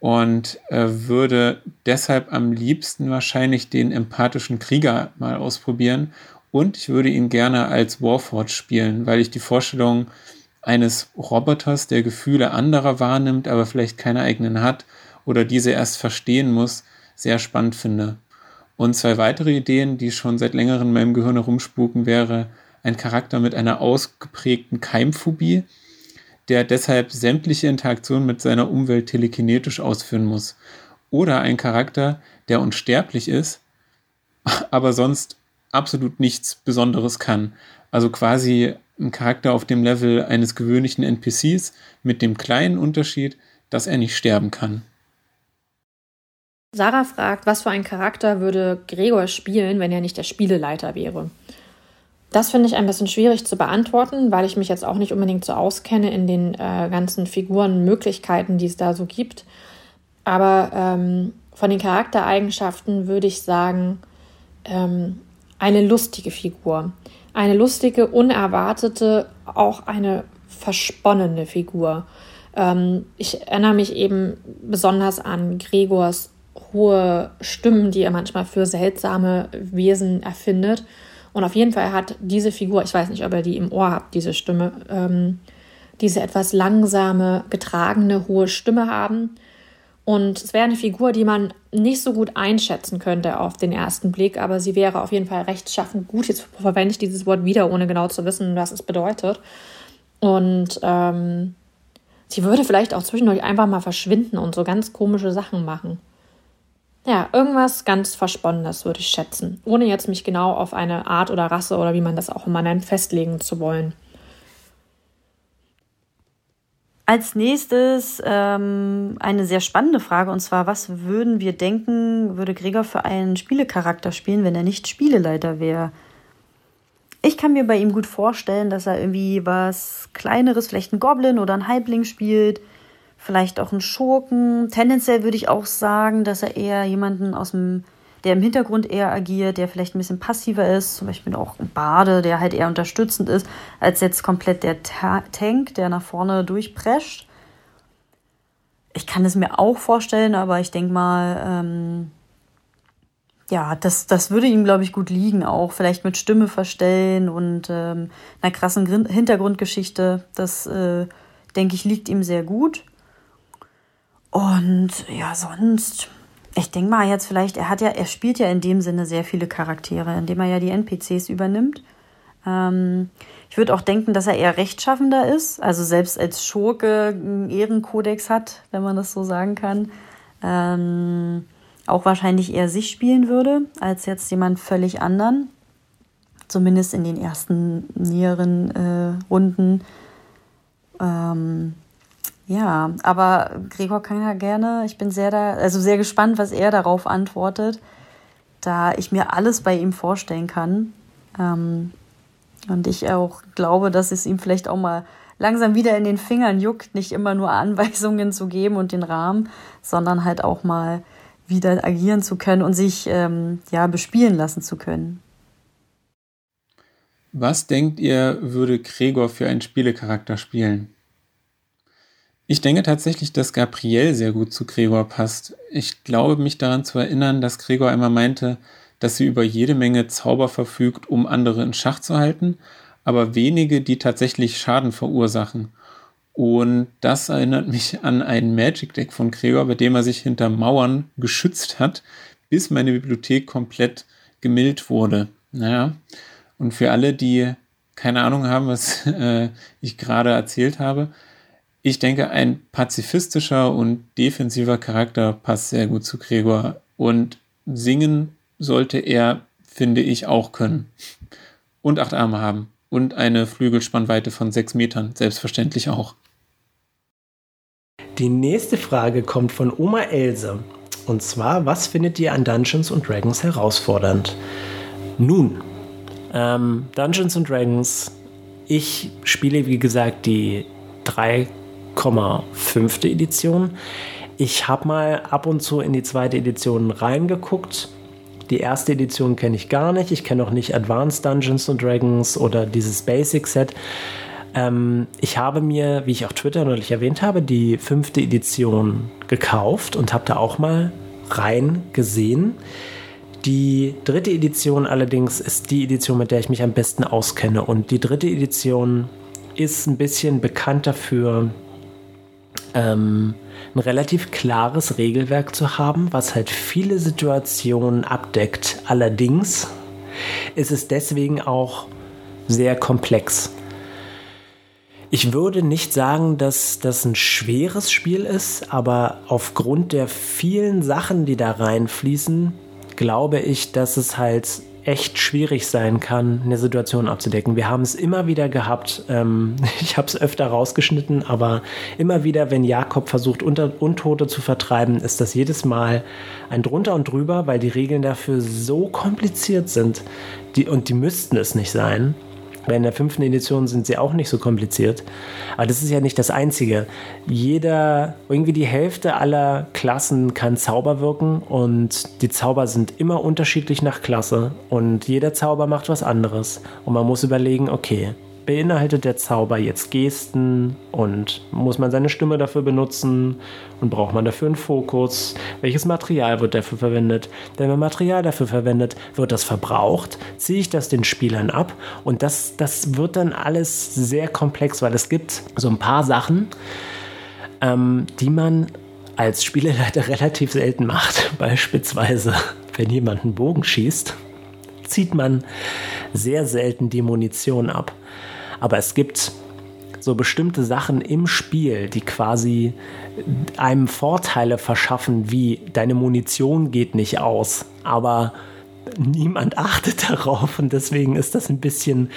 Speaker 4: Und äh, würde deshalb am liebsten wahrscheinlich den empathischen Krieger mal ausprobieren. Und ich würde ihn gerne als Warforged spielen, weil ich die Vorstellung eines Roboters, der Gefühle anderer wahrnimmt, aber vielleicht keine eigenen hat oder diese erst verstehen muss, sehr spannend finde. Und zwei weitere Ideen, die schon seit längerem in meinem Gehirn herumspuken, wäre ein Charakter mit einer ausgeprägten Keimphobie, der deshalb sämtliche Interaktionen mit seiner Umwelt telekinetisch ausführen muss. Oder ein Charakter, der unsterblich ist, aber sonst absolut nichts Besonderes kann. Also quasi ein Charakter auf dem Level eines gewöhnlichen NPCs mit dem kleinen Unterschied, dass er nicht sterben kann.
Speaker 3: Sarah fragt, was für einen Charakter würde Gregor spielen, wenn er nicht der Spieleleiter wäre? Das finde ich ein bisschen schwierig zu beantworten, weil ich mich jetzt auch nicht unbedingt so auskenne in den äh, ganzen Figurenmöglichkeiten, die es da so gibt. Aber ähm, von den Charaktereigenschaften würde ich sagen, ähm, eine lustige Figur. Eine lustige, unerwartete, auch eine versponnene Figur. Ähm, ich erinnere mich eben besonders an Gregors hohe Stimmen, die er manchmal für seltsame Wesen erfindet. Und auf jeden Fall hat diese Figur, ich weiß nicht, ob er die im Ohr hat, diese Stimme, ähm, diese etwas langsame, getragene, hohe Stimme haben. Und es wäre eine Figur, die man nicht so gut einschätzen könnte auf den ersten Blick, aber sie wäre auf jeden Fall rechtschaffend gut. Jetzt verwende ich dieses Wort wieder, ohne genau zu wissen, was es bedeutet. Und ähm, sie würde vielleicht auch zwischendurch einfach mal verschwinden und so ganz komische Sachen machen. Ja, irgendwas ganz Versponnenes würde ich schätzen, ohne jetzt mich genau auf eine Art oder Rasse oder wie man das auch immer nennt, festlegen zu wollen.
Speaker 2: Als nächstes ähm, eine sehr spannende Frage und zwar, was würden wir denken, würde Gregor für einen Spielecharakter spielen, wenn er nicht Spieleleiter wäre? Ich kann mir bei ihm gut vorstellen, dass er irgendwie was Kleineres, vielleicht ein Goblin oder ein Halbling spielt, vielleicht auch einen Schurken. Tendenziell würde ich auch sagen, dass er eher jemanden aus dem, der im Hintergrund eher agiert, der vielleicht ein bisschen passiver ist, zum Beispiel auch ein Bade, der halt eher unterstützend ist, als jetzt komplett der Ta Tank, der nach vorne durchprescht. Ich kann es mir auch vorstellen, aber ich denke mal, ähm, ja, das, das würde ihm, glaube ich, gut liegen, auch vielleicht mit Stimme verstellen und ähm, einer krassen Hintergrundgeschichte. Das, äh, denke ich, liegt ihm sehr gut. Und ja, sonst, ich denke mal jetzt vielleicht, er hat ja, er spielt ja in dem Sinne sehr viele Charaktere, indem er ja die NPCs übernimmt. Ähm, ich würde auch denken, dass er eher rechtschaffender ist, also selbst als Schurke einen Ehrenkodex hat, wenn man das so sagen kann. Ähm, auch wahrscheinlich eher sich spielen würde, als jetzt jemand völlig anderen. Zumindest in den ersten näheren äh, Runden. Ähm, ja, aber Gregor kann ja gerne, ich bin sehr da, also sehr gespannt, was er darauf antwortet, da ich mir alles bei ihm vorstellen kann. Ähm, und ich auch glaube, dass es ihm vielleicht auch mal langsam wieder in den Fingern juckt, nicht immer nur Anweisungen zu geben und den Rahmen, sondern halt auch mal wieder agieren zu können und sich ähm, ja bespielen lassen zu können.
Speaker 4: Was denkt ihr, würde Gregor für einen Spielecharakter spielen? Ich denke tatsächlich, dass Gabriel sehr gut zu Gregor passt. Ich glaube, mich daran zu erinnern, dass Gregor einmal meinte, dass sie über jede Menge Zauber verfügt, um andere in Schach zu halten, aber wenige, die tatsächlich Schaden verursachen. Und das erinnert mich an ein Magic Deck von Gregor, bei dem er sich hinter Mauern geschützt hat, bis meine Bibliothek komplett gemillt wurde. Naja, und für alle, die keine Ahnung haben, was äh, ich gerade erzählt habe, ich denke, ein pazifistischer und defensiver Charakter passt sehr gut zu Gregor. Und singen sollte er, finde ich, auch können. Und acht Arme haben. Und eine Flügelspannweite von sechs Metern, selbstverständlich auch.
Speaker 1: Die nächste Frage kommt von Oma Else. Und zwar, was findet ihr an Dungeons und Dragons herausfordernd? Nun, ähm, Dungeons and Dragons, ich spiele wie gesagt die 3,5. Edition. Ich habe mal ab und zu in die zweite Edition reingeguckt. Die erste Edition kenne ich gar nicht. Ich kenne auch nicht Advanced Dungeons and Dragons oder dieses Basic Set. Ähm, ich habe mir, wie ich auch Twitter neulich erwähnt habe, die fünfte Edition gekauft und habe da auch mal rein gesehen. Die dritte Edition allerdings ist die Edition, mit der ich mich am besten auskenne. Und die dritte Edition ist ein bisschen bekannt dafür, ähm, ein relativ klares Regelwerk zu haben, was halt viele Situationen abdeckt. Allerdings ist es deswegen auch sehr komplex. Ich würde nicht sagen, dass das ein schweres Spiel ist, aber aufgrund der vielen Sachen, die da reinfließen, glaube ich, dass es halt echt schwierig sein kann, eine Situation abzudecken. Wir haben es immer wieder gehabt, ähm, ich habe es öfter rausgeschnitten, aber immer wieder, wenn Jakob versucht, Unter Untote zu vertreiben, ist das jedes Mal ein drunter und drüber, weil die Regeln dafür so kompliziert sind die, und die müssten es nicht sein. In der fünften Edition sind sie auch nicht so kompliziert. Aber das ist ja nicht das Einzige. Jeder, irgendwie die Hälfte aller Klassen kann Zauber wirken und die Zauber sind immer unterschiedlich nach Klasse und jeder Zauber macht was anderes. Und man muss überlegen, okay, beinhaltet der Zauber jetzt Gesten und muss man seine Stimme dafür benutzen und braucht man dafür einen Fokus? Welches Material wird dafür verwendet? Wenn man Material dafür verwendet, wird das verbraucht? Ziehe ich das den Spielern ab? Und das, das wird dann alles sehr komplex, weil es gibt so ein paar Sachen, ähm, die man als Spieleleiter relativ selten macht. Beispielsweise, wenn jemand einen Bogen schießt, zieht man sehr selten die Munition ab. Aber es gibt so bestimmte Sachen im Spiel, die quasi einem Vorteile verschaffen, wie deine Munition geht nicht aus, aber niemand achtet darauf und deswegen ist das ein bisschen.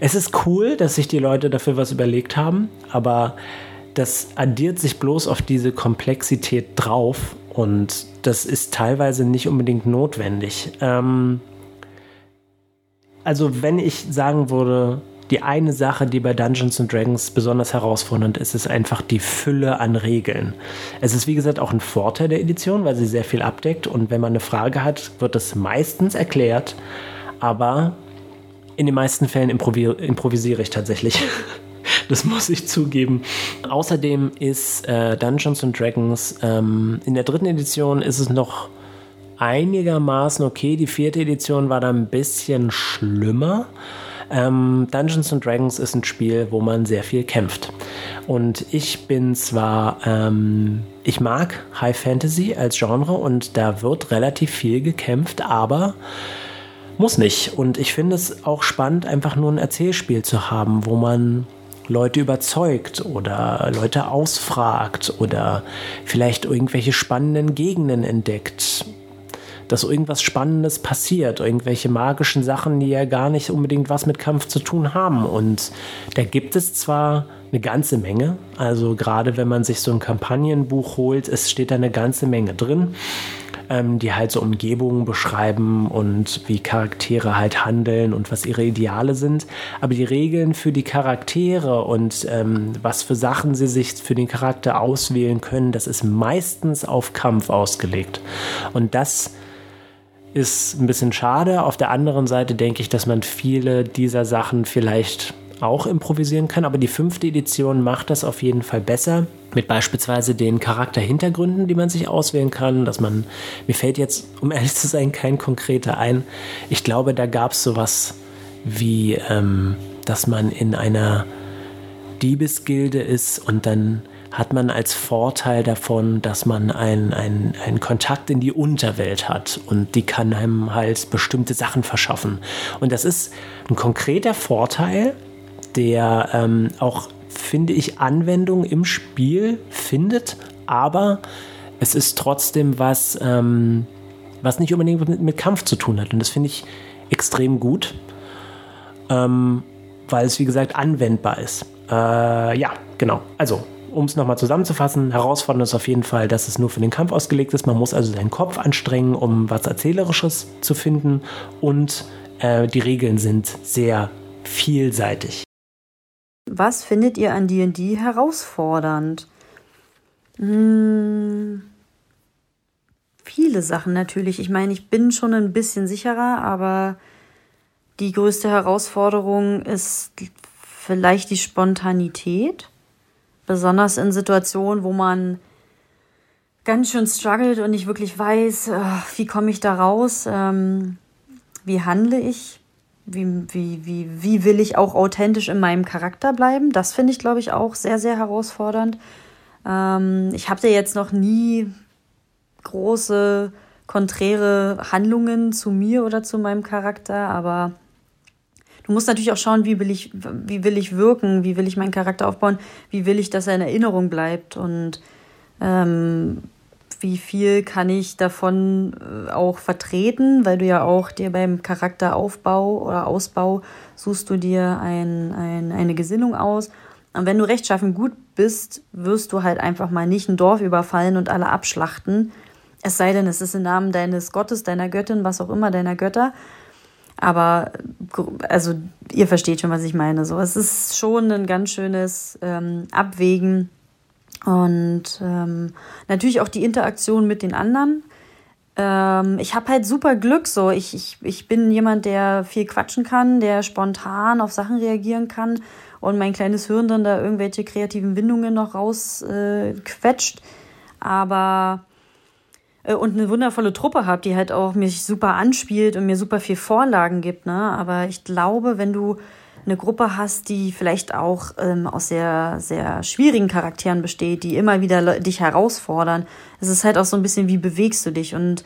Speaker 1: Es ist cool, dass sich die Leute dafür was überlegt haben, aber das addiert sich bloß auf diese Komplexität drauf und das ist teilweise nicht unbedingt notwendig. Ähm also wenn ich sagen würde, die eine Sache, die bei Dungeons and Dragons besonders herausfordernd ist, ist einfach die Fülle an Regeln. Es ist wie gesagt auch ein Vorteil der Edition, weil sie sehr viel abdeckt und wenn man eine Frage hat, wird das meistens erklärt, aber in den meisten Fällen improvi improvisiere ich tatsächlich. Das muss ich zugeben. Außerdem ist äh, Dungeons and Dragons ähm, in der dritten Edition ist es noch einigermaßen okay. Die vierte Edition war da ein bisschen schlimmer. Ähm, Dungeons and Dragons ist ein Spiel, wo man sehr viel kämpft. Und ich bin zwar, ähm, ich mag High Fantasy als Genre und da wird relativ viel gekämpft, aber muss nicht. Und ich finde es auch spannend, einfach nur ein Erzählspiel zu haben, wo man Leute überzeugt oder Leute ausfragt oder vielleicht irgendwelche spannenden Gegenden entdeckt dass irgendwas Spannendes passiert, irgendwelche magischen Sachen, die ja gar nicht unbedingt was mit Kampf zu tun haben. Und da gibt es zwar eine ganze Menge, also gerade wenn man sich so ein Kampagnenbuch holt, es steht da eine ganze Menge drin ähm, die halt so Umgebungen beschreiben und wie Charaktere halt handeln und was ihre Ideale sind. Aber die Regeln für die Charaktere und ähm, was für Sachen sie sich für den Charakter auswählen können, das ist meistens auf Kampf ausgelegt. Und das ist ein bisschen schade. Auf der anderen Seite denke ich, dass man viele dieser Sachen vielleicht auch improvisieren kann, aber die fünfte Edition macht das auf jeden Fall besser. Mit beispielsweise den Charakterhintergründen, die man sich auswählen kann, dass man, mir fällt jetzt, um ehrlich zu sein, kein konkreter ein. Ich glaube, da gab es sowas wie, ähm, dass man in einer Diebesgilde ist und dann hat man als Vorteil davon, dass man einen, einen, Kontakt in die Unterwelt hat und die kann einem halt bestimmte Sachen verschaffen. Und das ist ein konkreter Vorteil, der ähm, auch, finde ich, Anwendung im Spiel findet, aber es ist trotzdem was, ähm, was nicht unbedingt mit, mit, Kampf zu tun hat. Und das finde ich extrem gut, ähm, weil es, wie gesagt, anwendbar ist. Äh, ja, genau. Also, um es nochmal zusammenzufassen, herausfordernd ist auf jeden Fall, dass es nur für den Kampf ausgelegt ist. Man muss also seinen Kopf anstrengen, um was Erzählerisches zu finden. Und äh, die Regeln sind sehr vielseitig.
Speaker 2: Was findet ihr an D&D herausfordernd? Hm, viele Sachen natürlich. Ich meine, ich bin schon ein bisschen sicherer, aber die größte Herausforderung ist vielleicht die Spontanität. Besonders in Situationen, wo man ganz schön struggelt und nicht wirklich weiß, äh, wie komme ich da raus, ähm, wie handle ich, wie, wie, wie, wie will ich auch authentisch in meinem Charakter bleiben. Das finde ich, glaube ich, auch sehr, sehr herausfordernd. Ähm, ich habe ja jetzt noch nie große, konträre Handlungen zu mir oder zu meinem Charakter, aber du musst natürlich auch schauen, wie will ich, wie will ich wirken, wie will ich meinen Charakter aufbauen, wie will ich, dass er in Erinnerung bleibt und ähm, wie viel kann ich davon äh, auch vertreten, weil du ja auch dir beim Charakteraufbau oder Ausbau suchst du dir ein, ein, eine Gesinnung aus. Und wenn du rechtschaffen gut bist, wirst du halt einfach mal nicht ein Dorf überfallen und alle abschlachten. Es sei denn, es ist im Namen deines Gottes, deiner Göttin, was auch immer, deiner Götter. Aber also ihr versteht schon, was ich meine. So, es ist schon ein ganz schönes ähm, Abwägen und ähm, natürlich auch die Interaktion mit den anderen. Ähm, ich habe halt super Glück so. Ich, ich, ich bin jemand, der viel quatschen kann, der spontan auf Sachen reagieren kann und mein kleines Hirn dann da irgendwelche kreativen Windungen noch rausquetscht. Äh, Aber und eine wundervolle Truppe habe, die halt auch mich super anspielt und mir super viel Vorlagen gibt. Ne? Aber ich glaube, wenn du eine Gruppe hast, die vielleicht auch ähm, aus sehr, sehr schwierigen Charakteren besteht, die immer wieder dich herausfordern, es ist halt auch so ein bisschen, wie bewegst du dich und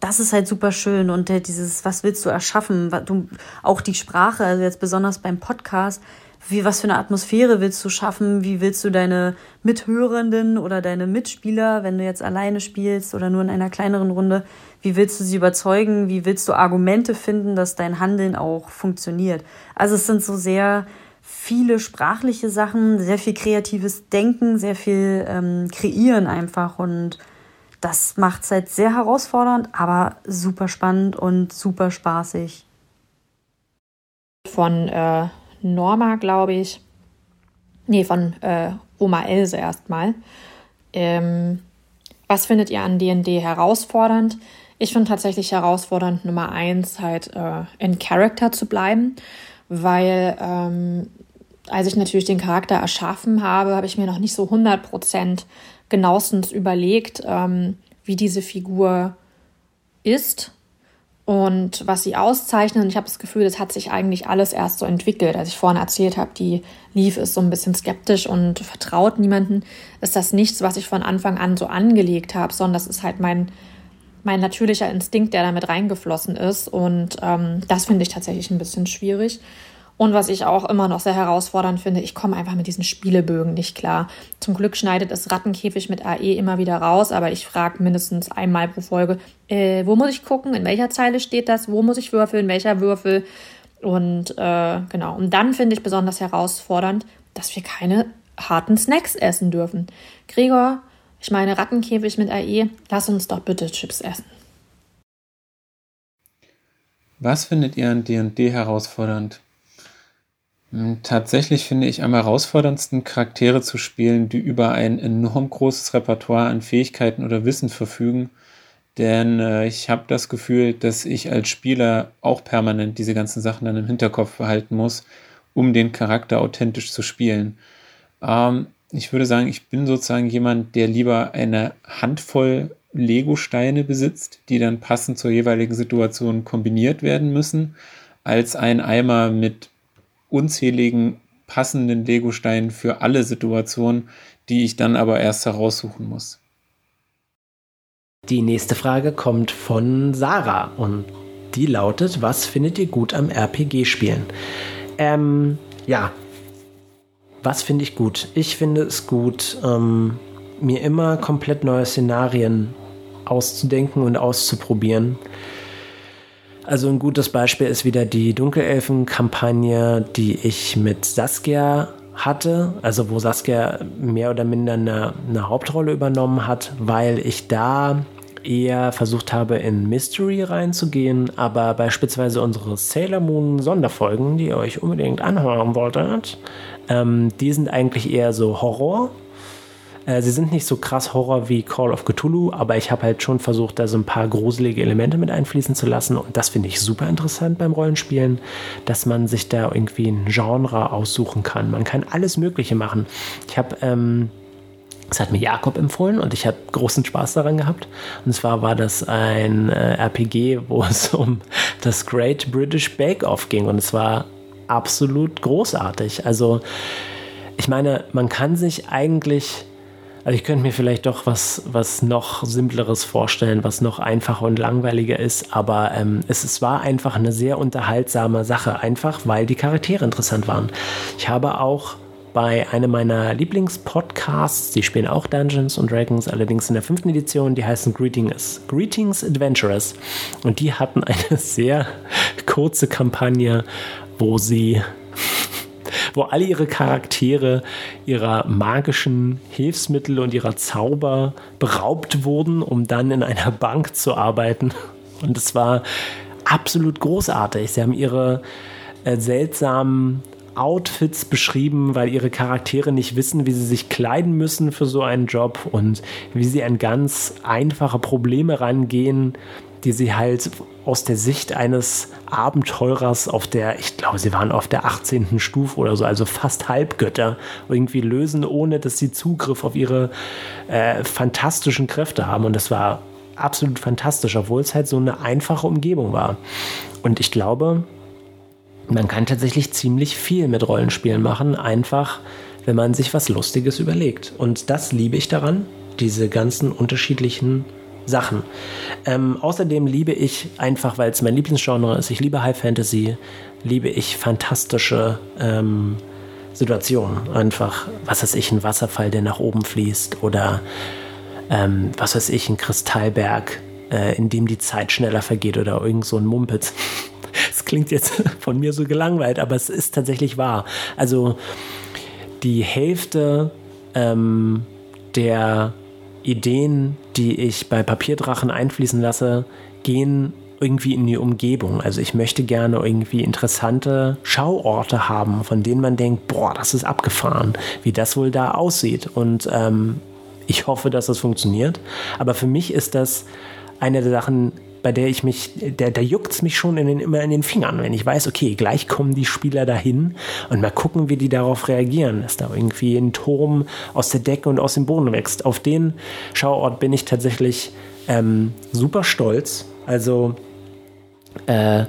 Speaker 2: das ist halt super schön und dieses, was willst du erschaffen? Du, auch die Sprache, also jetzt besonders beim Podcast, wie, was für eine Atmosphäre willst du schaffen? Wie willst du deine Mithörenden oder deine Mitspieler, wenn du jetzt alleine spielst oder nur in einer kleineren Runde, wie willst du sie überzeugen? Wie willst du Argumente finden, dass dein Handeln auch funktioniert? Also es sind so sehr viele sprachliche Sachen, sehr viel kreatives Denken, sehr viel ähm, Kreieren einfach und das macht es halt sehr herausfordernd, aber super spannend und super spaßig.
Speaker 3: Von äh, Norma, glaube ich. Nee, von äh, Oma Else erstmal. Ähm, was findet ihr an DD herausfordernd? Ich finde tatsächlich herausfordernd Nummer eins halt äh, in Character zu bleiben, weil ähm, als ich natürlich den Charakter erschaffen habe, habe ich mir noch nicht so 100% genauestens überlegt, ähm, wie diese Figur ist und was sie auszeichnet. Und ich habe das Gefühl, das hat sich eigentlich alles erst so entwickelt. Als ich vorhin erzählt habe, die Lief ist so ein bisschen skeptisch und vertraut niemanden, ist das nichts, was ich von Anfang an so angelegt habe, sondern das ist halt mein, mein natürlicher Instinkt, der damit reingeflossen ist. Und ähm, das finde ich tatsächlich ein bisschen schwierig. Und was ich auch immer noch sehr herausfordernd finde, ich komme einfach mit diesen Spielebögen nicht klar. Zum Glück schneidet es Rattenkäfig mit AE immer wieder raus, aber ich frage mindestens einmal pro Folge, äh, wo muss ich gucken, in welcher Zeile steht das, wo muss ich würfeln, welcher Würfel. Und äh, genau, und dann finde ich besonders herausfordernd, dass wir keine harten Snacks essen dürfen. Gregor, ich meine Rattenkäfig mit AE, lass uns doch bitte Chips essen.
Speaker 4: Was findet ihr an D&D herausfordernd? Hm, tatsächlich finde ich am herausforderndsten, Charaktere zu spielen, die über ein enorm großes Repertoire an Fähigkeiten oder Wissen verfügen. Denn äh, ich habe das Gefühl, dass ich als Spieler auch permanent diese ganzen Sachen dann im Hinterkopf behalten muss, um den Charakter authentisch zu spielen. Ähm, ich würde sagen, ich bin sozusagen jemand, der lieber eine Handvoll Lego-Steine besitzt, die dann passend zur jeweiligen Situation kombiniert werden müssen, als ein Eimer mit unzähligen passenden Lego-Steinen für alle Situationen, die ich dann aber erst heraussuchen muss.
Speaker 1: Die nächste Frage kommt von Sarah und die lautet, was findet ihr gut am RPG-Spielen? Ähm, ja, was finde ich gut? Ich finde es gut, ähm, mir immer komplett neue Szenarien auszudenken und auszuprobieren. Also ein gutes Beispiel ist wieder die Dunkelelfen-Kampagne, die ich mit Saskia hatte, also wo Saskia mehr oder minder eine, eine Hauptrolle übernommen hat, weil ich da eher versucht habe, in Mystery reinzugehen, aber beispielsweise unsere Sailor Moon Sonderfolgen, die ihr euch unbedingt anhören wolltet, ähm, die sind eigentlich eher so Horror. Äh, sie sind nicht so krass Horror wie Call of Cthulhu, aber ich habe halt schon versucht, da so ein paar gruselige Elemente mit einfließen zu lassen und das finde ich super interessant beim Rollenspielen, dass man sich da irgendwie ein Genre aussuchen kann. Man kann alles Mögliche machen. Ich habe ähm, das hat mir Jakob empfohlen und ich habe großen Spaß daran gehabt. Und zwar war das ein äh, RPG, wo es um das Great British Bake Off ging und es war absolut großartig. Also ich meine, man kann sich eigentlich, also ich könnte mir vielleicht doch was, was noch simpleres vorstellen, was noch einfacher und langweiliger ist, aber ähm, es, es war einfach eine sehr unterhaltsame Sache, einfach weil die Charaktere interessant waren. Ich habe auch bei einem meiner Lieblingspodcasts. Die spielen auch Dungeons und Dragons, allerdings in der fünften Edition. Die heißen Greetings, Greetings Adventurers. Und die hatten eine sehr kurze Kampagne, wo sie wo alle ihre Charaktere ihrer magischen Hilfsmittel und ihrer Zauber beraubt wurden, um dann in einer Bank zu arbeiten. Und es war absolut großartig. Sie haben ihre äh, seltsamen Outfits beschrieben, weil ihre Charaktere nicht wissen, wie sie sich kleiden müssen für so einen Job und wie sie an ganz einfache Probleme rangehen, die sie halt aus der Sicht eines Abenteurers auf der, ich glaube, sie waren auf der 18. Stufe oder so, also fast Halbgötter, irgendwie lösen, ohne dass sie Zugriff auf ihre äh, fantastischen Kräfte haben. Und das war absolut fantastisch, obwohl es halt so eine einfache Umgebung war. Und ich glaube, man kann tatsächlich ziemlich viel mit Rollenspielen machen, einfach wenn man sich was Lustiges überlegt. Und das liebe ich daran, diese ganzen unterschiedlichen Sachen. Ähm, außerdem liebe ich einfach, weil es mein Lieblingsgenre ist, ich liebe High Fantasy, liebe ich fantastische ähm, Situationen. Einfach, was weiß ich, ein Wasserfall, der nach oben fließt oder ähm, was weiß ich, ein Kristallberg, äh, in dem die Zeit schneller vergeht oder irgend so ein Mumpitz. Das klingt jetzt von mir so gelangweilt, aber es ist tatsächlich wahr. Also die Hälfte ähm, der Ideen, die ich bei Papierdrachen einfließen lasse, gehen irgendwie in die Umgebung. Also ich möchte gerne irgendwie interessante Schauorte haben, von denen man denkt, boah, das ist abgefahren, wie das wohl da aussieht. Und ähm, ich hoffe, dass das funktioniert. Aber für mich ist das eine der Sachen, bei der ich mich, der, da juckt es mich schon in den, immer in den Fingern, wenn ich weiß, okay, gleich kommen die Spieler dahin und mal gucken, wie die darauf reagieren, dass da irgendwie ein Turm aus der Decke und aus dem Boden wächst. Auf den Schauort bin ich tatsächlich ähm, super stolz. Also äh,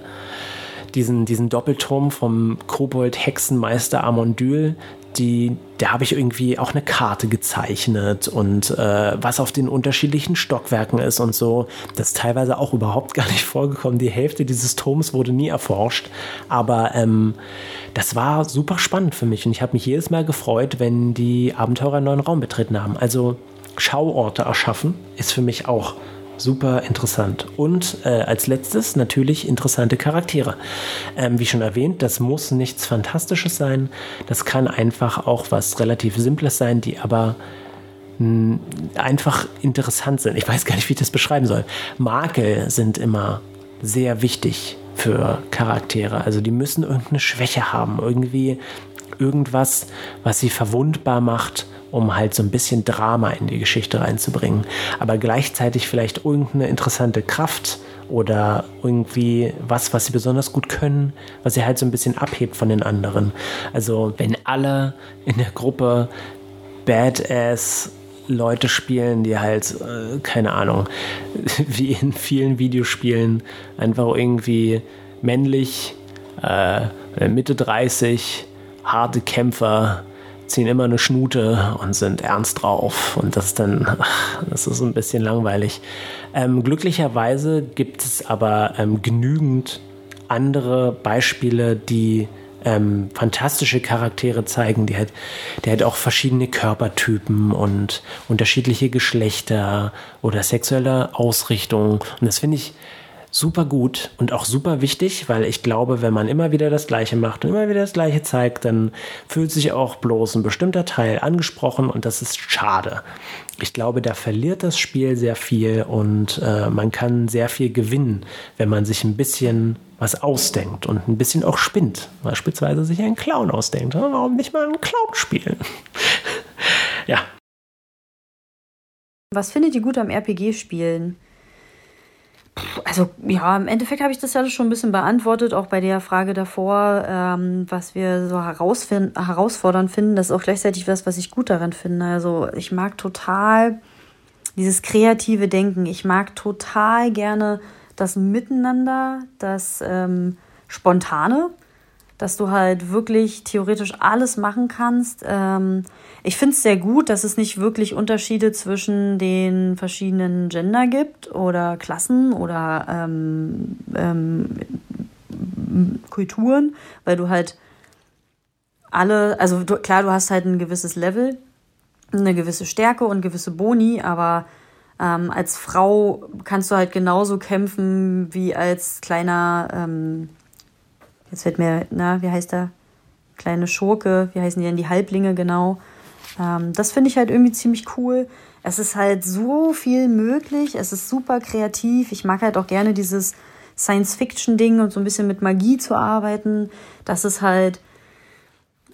Speaker 1: diesen, diesen Doppelturm vom Kobold-Hexenmeister Amondyl, die, da habe ich irgendwie auch eine Karte gezeichnet und äh, was auf den unterschiedlichen Stockwerken ist und so. Das ist teilweise auch überhaupt gar nicht vorgekommen. Die Hälfte dieses Turms wurde nie erforscht. Aber ähm, das war super spannend für mich und ich habe mich jedes Mal gefreut, wenn die Abenteurer einen neuen Raum betreten haben. Also Schauorte erschaffen ist für mich auch super interessant. Und äh, als letztes natürlich interessante Charaktere. Ähm, wie schon erwähnt, das muss nichts Fantastisches sein. Das kann einfach auch was relativ Simples sein, die aber mh, einfach interessant sind. Ich weiß gar nicht, wie ich das beschreiben soll. Makel sind immer sehr wichtig für Charaktere. Also die müssen irgendeine Schwäche haben, irgendwie irgendwas, was sie verwundbar macht um halt so ein bisschen Drama in die Geschichte reinzubringen. Aber gleichzeitig vielleicht irgendeine interessante Kraft oder irgendwie was, was sie besonders gut können, was sie halt so ein bisschen abhebt von den anderen. Also wenn alle in der Gruppe Badass Leute spielen, die halt, äh, keine Ahnung, wie in vielen Videospielen einfach irgendwie männlich, äh, Mitte 30, harte Kämpfer, ziehen immer eine Schnute und sind ernst drauf. Und das dann, ach, das ist ein bisschen langweilig. Ähm, glücklicherweise gibt es aber ähm, genügend andere Beispiele, die ähm, fantastische Charaktere zeigen, die halt, die halt auch verschiedene Körpertypen und unterschiedliche Geschlechter oder sexuelle Ausrichtungen. Und das finde ich super gut und auch super wichtig, weil ich glaube, wenn man immer wieder das Gleiche macht und immer wieder das Gleiche zeigt, dann fühlt sich auch bloß ein bestimmter Teil angesprochen und das ist schade. Ich glaube, da verliert das Spiel sehr viel und äh, man kann sehr viel gewinnen, wenn man sich ein bisschen was ausdenkt und ein bisschen auch spinnt. Beispielsweise sich einen Clown ausdenkt. Warum nicht mal einen Clown spielen? ja.
Speaker 2: Was findet ihr gut am RPG-Spielen? Also ja, im Endeffekt habe ich das ja schon ein bisschen beantwortet, auch bei der Frage davor, ähm, was wir so herausfordernd finden. Das ist auch gleichzeitig was, was ich gut daran finde. Also ich mag total dieses kreative Denken. Ich mag total gerne das Miteinander, das ähm, Spontane, dass du halt wirklich theoretisch alles machen kannst. Ähm, ich finde es sehr gut, dass es nicht wirklich Unterschiede zwischen den verschiedenen Gender gibt oder Klassen oder ähm, ähm, Kulturen, weil du halt alle, also du, klar, du hast halt ein gewisses Level, eine gewisse Stärke und gewisse Boni, aber ähm, als Frau kannst du halt genauso kämpfen wie als kleiner, ähm, jetzt fällt mir, na, wie heißt der? Kleine Schurke, wie heißen die denn, die Halblinge genau. Ähm, das finde ich halt irgendwie ziemlich cool. Es ist halt so viel möglich, es ist super kreativ. Ich mag halt auch gerne dieses Science-Fiction-Ding und so ein bisschen mit Magie zu arbeiten. Das ist halt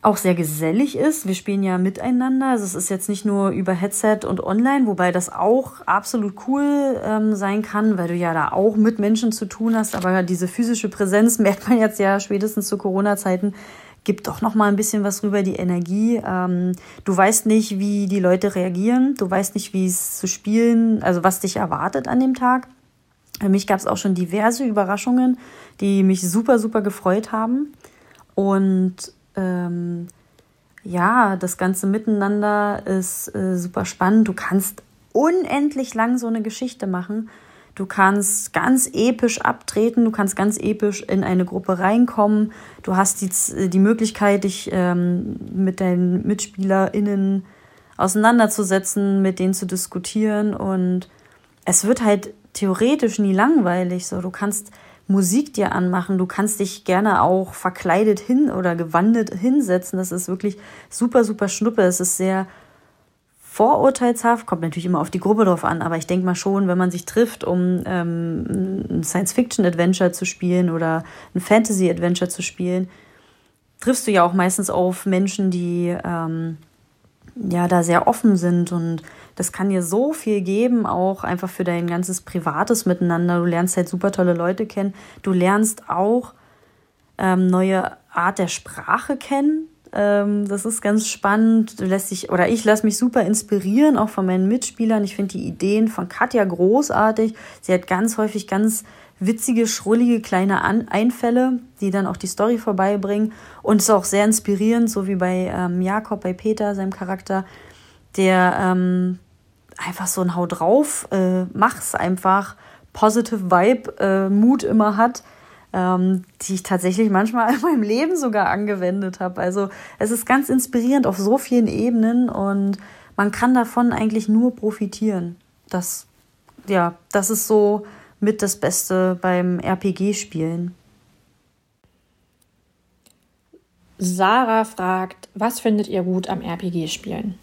Speaker 2: auch sehr gesellig ist. Wir spielen ja miteinander. Also es ist jetzt nicht nur über Headset und online, wobei das auch absolut cool ähm, sein kann, weil du ja da auch mit Menschen zu tun hast. Aber diese physische Präsenz merkt man jetzt ja spätestens zu Corona-Zeiten gibt doch noch mal ein bisschen was rüber, die Energie. Ähm, du weißt nicht, wie die Leute reagieren. Du weißt nicht, wie es zu spielen, also was dich erwartet an dem Tag. Für mich gab es auch schon diverse Überraschungen, die mich super, super gefreut haben. Und ähm, ja, das ganze Miteinander ist äh, super spannend. Du kannst unendlich lang so eine Geschichte machen. Du kannst ganz episch abtreten, du kannst ganz episch in eine Gruppe reinkommen. Du hast die, die Möglichkeit, dich ähm, mit deinen MitspielerInnen auseinanderzusetzen, mit denen zu diskutieren. Und es wird halt theoretisch nie langweilig. So, du kannst Musik dir anmachen, du kannst dich gerne auch verkleidet hin oder gewandet hinsetzen. Das ist wirklich super, super schnuppe. Es ist sehr vorurteilshaft, kommt natürlich immer auf die Gruppe drauf an, aber ich denke mal schon, wenn man sich trifft, um ähm, ein Science-Fiction-Adventure zu spielen oder ein Fantasy-Adventure zu spielen, triffst du ja auch meistens auf Menschen, die ähm, ja da sehr offen sind und das kann dir so viel geben, auch einfach für dein ganzes privates Miteinander. Du lernst halt super tolle Leute kennen. Du lernst auch ähm, neue Art der Sprache kennen. Ähm, das ist ganz spannend. Du lässt dich, oder ich lasse mich super inspirieren, auch von meinen Mitspielern. Ich finde die Ideen von Katja großartig. Sie hat ganz häufig ganz witzige, schrullige kleine An Einfälle, die dann auch die Story vorbeibringen. Und ist auch sehr inspirierend, so wie bei ähm, Jakob, bei Peter, seinem Charakter, der ähm, einfach so ein Hau drauf, äh, mach's einfach, positive Vibe, äh, Mut immer hat ähm, die ich tatsächlich manchmal in meinem Leben sogar angewendet habe. Also es ist ganz inspirierend auf so vielen Ebenen und man kann davon eigentlich nur profitieren. Das, ja, das ist so mit das Beste beim RPG-Spielen.
Speaker 3: Sarah fragt, was findet ihr gut am RPG-Spielen?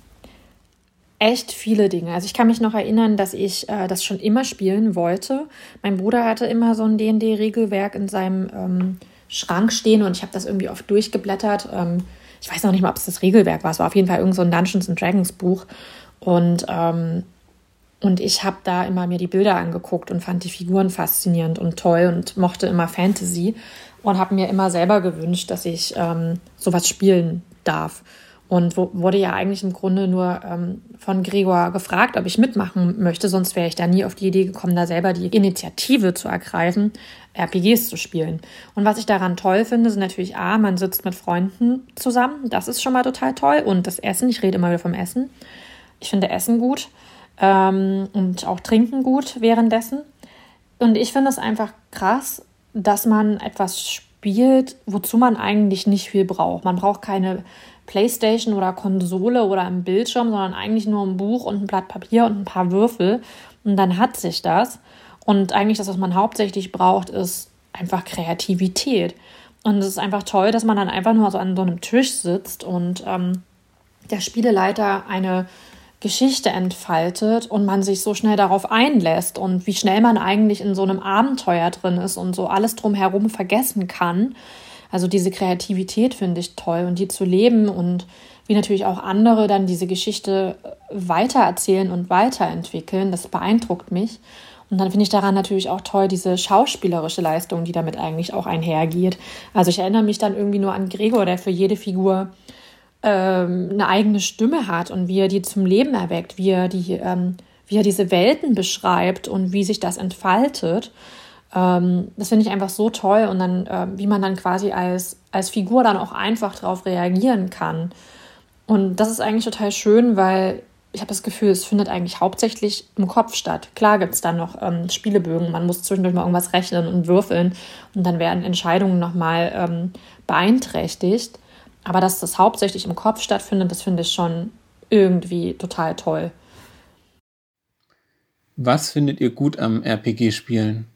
Speaker 3: echt viele Dinge. Also ich kann mich noch erinnern, dass ich äh, das schon immer spielen wollte. Mein Bruder hatte immer so ein D&D-Regelwerk in seinem ähm, Schrank stehen und ich habe das irgendwie oft durchgeblättert. Ähm, ich weiß noch nicht mal, ob es das Regelwerk war. Es war auf jeden Fall irgend so ein Dungeons Dragons Buch und ähm, und ich habe da immer mir die Bilder angeguckt und fand die Figuren faszinierend und toll und mochte immer Fantasy und habe mir immer selber gewünscht, dass ich ähm, sowas spielen darf. Und wo, wurde ja eigentlich im Grunde nur ähm, von Gregor gefragt, ob ich mitmachen möchte, sonst wäre ich da nie auf die Idee gekommen, da selber die Initiative zu ergreifen, RPGs zu spielen. Und was ich daran toll finde, sind natürlich A, man sitzt mit Freunden zusammen, das ist schon mal total toll. Und das Essen, ich rede immer wieder vom Essen. Ich finde Essen gut ähm, und auch Trinken gut währenddessen. Und ich finde es einfach krass, dass man etwas spielt, wozu man eigentlich nicht viel braucht. Man braucht keine Playstation oder Konsole oder ein Bildschirm, sondern eigentlich nur ein Buch und ein Blatt Papier und ein paar Würfel. Und dann hat sich das. Und eigentlich das, was man hauptsächlich braucht, ist einfach Kreativität. Und es ist einfach toll, dass man dann einfach nur so an so einem Tisch sitzt und ähm, der Spieleleiter eine Geschichte entfaltet und man sich so schnell darauf einlässt und wie schnell man eigentlich in so einem Abenteuer drin ist und so alles drumherum vergessen kann. Also diese Kreativität finde ich toll und die zu leben und wie natürlich auch andere dann diese Geschichte weitererzählen und weiterentwickeln, das beeindruckt mich. Und dann finde ich daran natürlich auch toll diese schauspielerische Leistung, die damit eigentlich auch einhergeht. Also ich erinnere mich dann irgendwie nur an Gregor, der für jede Figur ähm, eine eigene Stimme hat und wie er die zum Leben erweckt, wie er, die, ähm, wie er diese Welten beschreibt und wie sich das entfaltet. Ähm, das finde ich einfach so toll und dann, äh, wie man dann quasi als, als Figur dann auch einfach darauf reagieren kann. Und das ist eigentlich total schön, weil ich habe das Gefühl, es findet eigentlich hauptsächlich im Kopf statt. Klar gibt es dann noch ähm, Spielebögen, man muss zwischendurch mal irgendwas rechnen und würfeln und dann werden Entscheidungen nochmal ähm, beeinträchtigt. Aber dass das hauptsächlich im Kopf stattfindet, das finde ich schon irgendwie total toll.
Speaker 4: Was findet ihr gut am RPG-Spielen?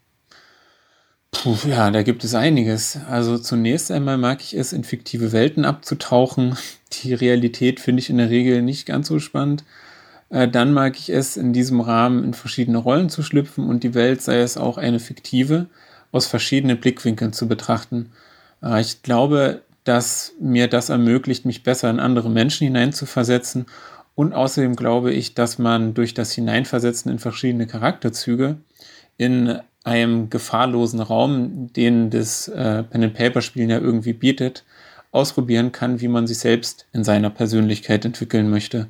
Speaker 4: Puh, ja, da gibt es einiges. Also zunächst einmal mag ich es, in fiktive Welten abzutauchen. Die Realität finde ich in der Regel nicht ganz so spannend. Äh, dann mag ich es, in diesem Rahmen in verschiedene Rollen zu schlüpfen und die Welt, sei es auch eine fiktive, aus verschiedenen Blickwinkeln zu betrachten. Äh, ich glaube, dass mir das ermöglicht, mich besser in andere Menschen hineinzuversetzen. Und außerdem glaube ich, dass man durch das Hineinversetzen in verschiedene Charakterzüge in einem gefahrlosen Raum, den das äh, Pen-and-Paper-Spielen ja irgendwie bietet, ausprobieren kann, wie man sich selbst in seiner Persönlichkeit entwickeln möchte.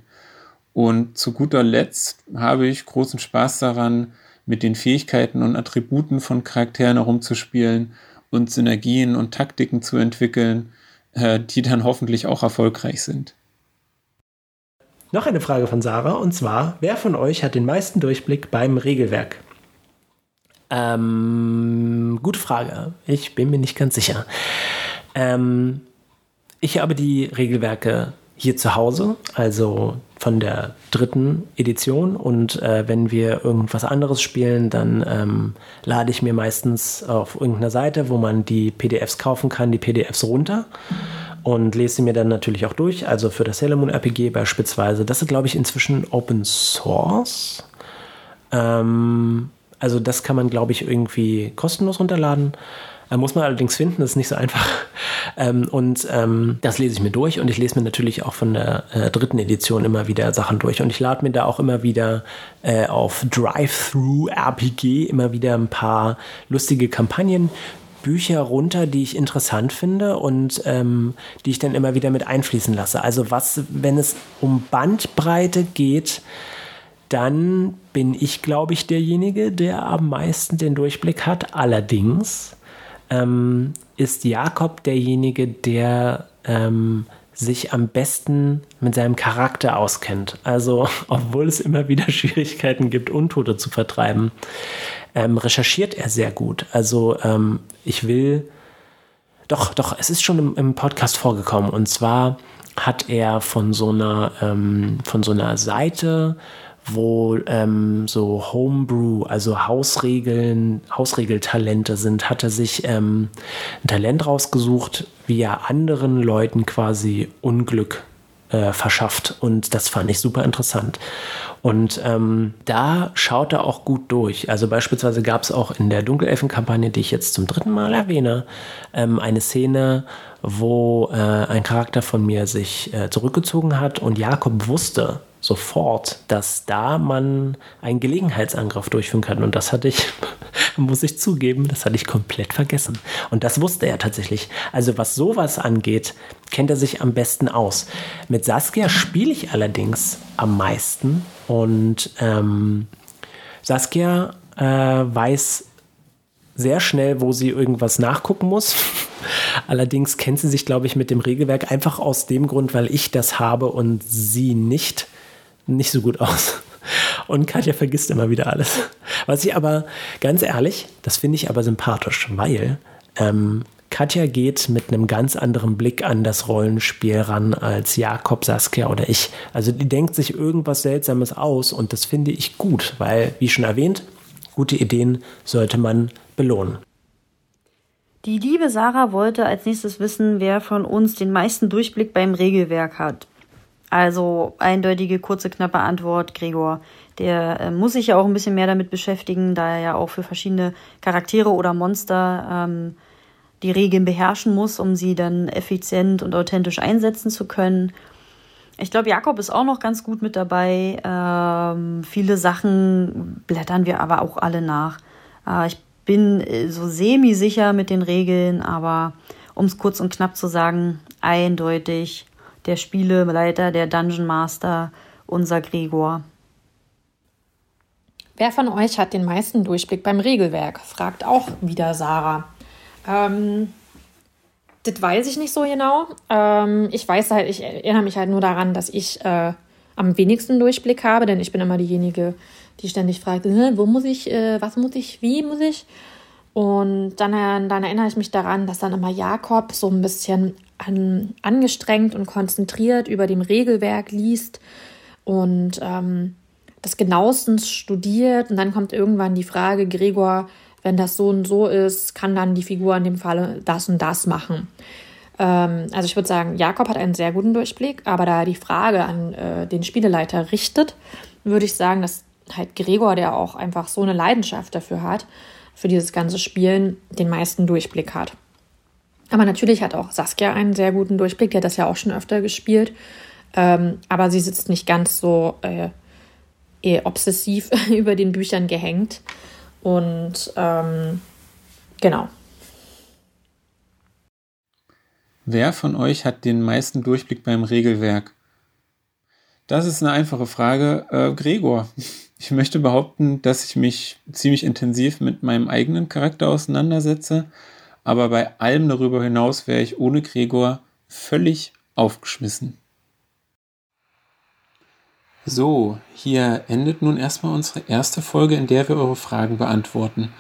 Speaker 4: Und zu guter Letzt habe ich großen Spaß daran, mit den Fähigkeiten und Attributen von Charakteren herumzuspielen und Synergien und Taktiken zu entwickeln, die dann hoffentlich auch erfolgreich sind.
Speaker 1: Noch eine Frage von Sarah und zwar: Wer von euch hat den meisten Durchblick beim Regelwerk? Ähm, gute Frage. Ich bin mir nicht ganz sicher. Ähm, ich habe die Regelwerke hier zu Hause, also von der dritten Edition. Und äh, wenn wir irgendwas anderes spielen, dann ähm, lade ich mir meistens auf irgendeiner Seite, wo man die PDFs kaufen kann, die PDFs runter und lese sie mir dann natürlich auch durch. Also für das Sailor Moon RPG beispielsweise. Das ist, glaube ich, inzwischen Open Source. Ähm, also das kann man, glaube ich, irgendwie kostenlos runterladen. Äh, muss man allerdings finden, das ist nicht so einfach. Ähm, und ähm, das lese ich mir durch und ich lese mir natürlich auch von der äh, dritten Edition immer wieder Sachen durch. Und ich lade mir da auch immer wieder äh, auf Drive-Through-RPG immer wieder ein paar lustige Kampagnen Bücher runter, die ich interessant finde und ähm, die ich dann immer wieder mit einfließen lasse. Also was, wenn es um Bandbreite geht, dann bin ich, glaube ich, derjenige, der am meisten den Durchblick hat. Allerdings ähm, ist Jakob derjenige, der ähm, sich am besten mit seinem Charakter auskennt. Also, obwohl es immer wieder Schwierigkeiten gibt, Untote zu vertreiben, ähm, recherchiert er sehr gut. Also, ähm, ich will. Doch, doch, es ist schon im, im, Podcast vorgekommen. Und zwar hat er von so einer, ähm, von so einer Seite wo ähm, so Homebrew, also Hausregeln, Hausregeltalente sind, hat er sich ähm, ein Talent rausgesucht, wie er anderen Leuten quasi Unglück äh, verschafft. Und das fand ich super interessant. Und ähm, da schaut er auch gut durch. Also beispielsweise gab es auch in der Dunkelelfen-Kampagne, die ich jetzt zum dritten Mal erwähne, ähm, eine Szene, wo äh, ein Charakter von mir sich äh, zurückgezogen hat und Jakob wusste, sofort, dass da man einen Gelegenheitsangriff durchführen kann. Und das hatte ich, muss ich zugeben, das hatte ich komplett vergessen. Und das wusste er tatsächlich. Also was sowas angeht, kennt er sich am besten aus. Mit Saskia spiele ich allerdings am meisten. Und ähm, Saskia äh, weiß sehr schnell, wo sie irgendwas nachgucken muss. Allerdings kennt sie sich, glaube ich, mit dem Regelwerk einfach aus dem Grund, weil ich das habe und sie nicht nicht so gut aus. Und Katja vergisst immer wieder alles. Was ich aber, ganz ehrlich, das finde ich aber sympathisch, weil ähm, Katja geht mit einem ganz anderen Blick an das Rollenspiel ran als Jakob, Saskia oder ich. Also die denkt sich irgendwas Seltsames aus und das finde ich gut, weil, wie schon erwähnt, gute Ideen sollte man belohnen.
Speaker 2: Die liebe Sarah wollte als nächstes wissen, wer von uns den meisten Durchblick beim Regelwerk hat. Also eindeutige, kurze, knappe Antwort, Gregor. Der äh, muss sich ja auch ein bisschen mehr damit beschäftigen, da er ja auch für verschiedene Charaktere oder Monster ähm, die Regeln beherrschen muss, um sie dann effizient und authentisch einsetzen zu können. Ich glaube, Jakob ist auch noch ganz gut mit dabei. Ähm, viele Sachen blättern wir aber auch alle nach. Äh, ich bin äh, so semi-sicher mit den Regeln, aber um es kurz und knapp zu sagen, eindeutig der Spieleleiter, der Dungeon Master, unser Gregor.
Speaker 3: Wer von euch hat den meisten Durchblick beim Regelwerk? fragt auch wieder Sarah. Ähm, das weiß ich nicht so genau. Ähm, ich weiß halt, ich erinnere mich halt nur daran, dass ich äh, am wenigsten Durchblick habe, denn ich bin immer diejenige, die ständig fragt, wo muss ich, äh, was muss ich, wie muss ich? Und dann, äh, dann erinnere ich mich daran, dass dann immer Jakob so ein bisschen an, angestrengt und konzentriert über dem Regelwerk liest und ähm, das genauestens studiert. Und dann kommt irgendwann die Frage, Gregor, wenn das so und so ist, kann dann die Figur in dem Falle das und das machen. Ähm, also ich würde sagen, Jakob hat einen sehr guten Durchblick, aber da er die Frage an äh, den Spieleleiter richtet, würde ich sagen, dass halt Gregor, der auch einfach so eine Leidenschaft dafür hat, für dieses ganze Spielen, den meisten Durchblick hat. Aber natürlich hat auch Saskia einen sehr guten Durchblick, die hat das ja auch schon öfter gespielt. Ähm, aber sie sitzt nicht ganz so äh, eh obsessiv über den Büchern gehängt. Und ähm, genau.
Speaker 4: Wer von euch hat den meisten Durchblick beim Regelwerk? Das ist eine einfache Frage. Äh, Gregor. Ich möchte behaupten, dass ich mich ziemlich intensiv mit meinem eigenen Charakter auseinandersetze, aber bei allem darüber hinaus wäre ich ohne Gregor völlig aufgeschmissen. So, hier endet nun erstmal unsere erste Folge, in der wir eure Fragen beantworten.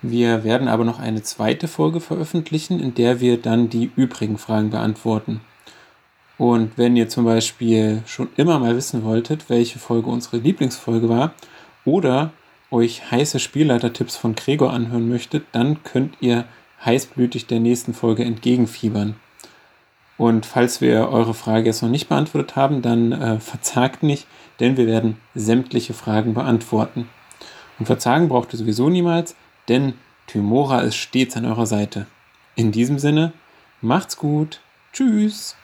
Speaker 4: Wir werden aber noch eine zweite Folge veröffentlichen, in der wir dann die übrigen Fragen beantworten. Und wenn ihr zum Beispiel schon immer mal wissen wolltet, welche Folge unsere Lieblingsfolge war oder euch heiße Spielleitertipps von Gregor anhören möchtet, dann könnt ihr heißblütig der nächsten Folge entgegenfiebern. Und falls wir eure Frage jetzt noch nicht beantwortet haben, dann äh, verzagt nicht, denn wir werden sämtliche Fragen beantworten. Und verzagen braucht ihr sowieso niemals, denn Tymora ist stets an eurer Seite. In diesem Sinne, macht's gut, tschüss.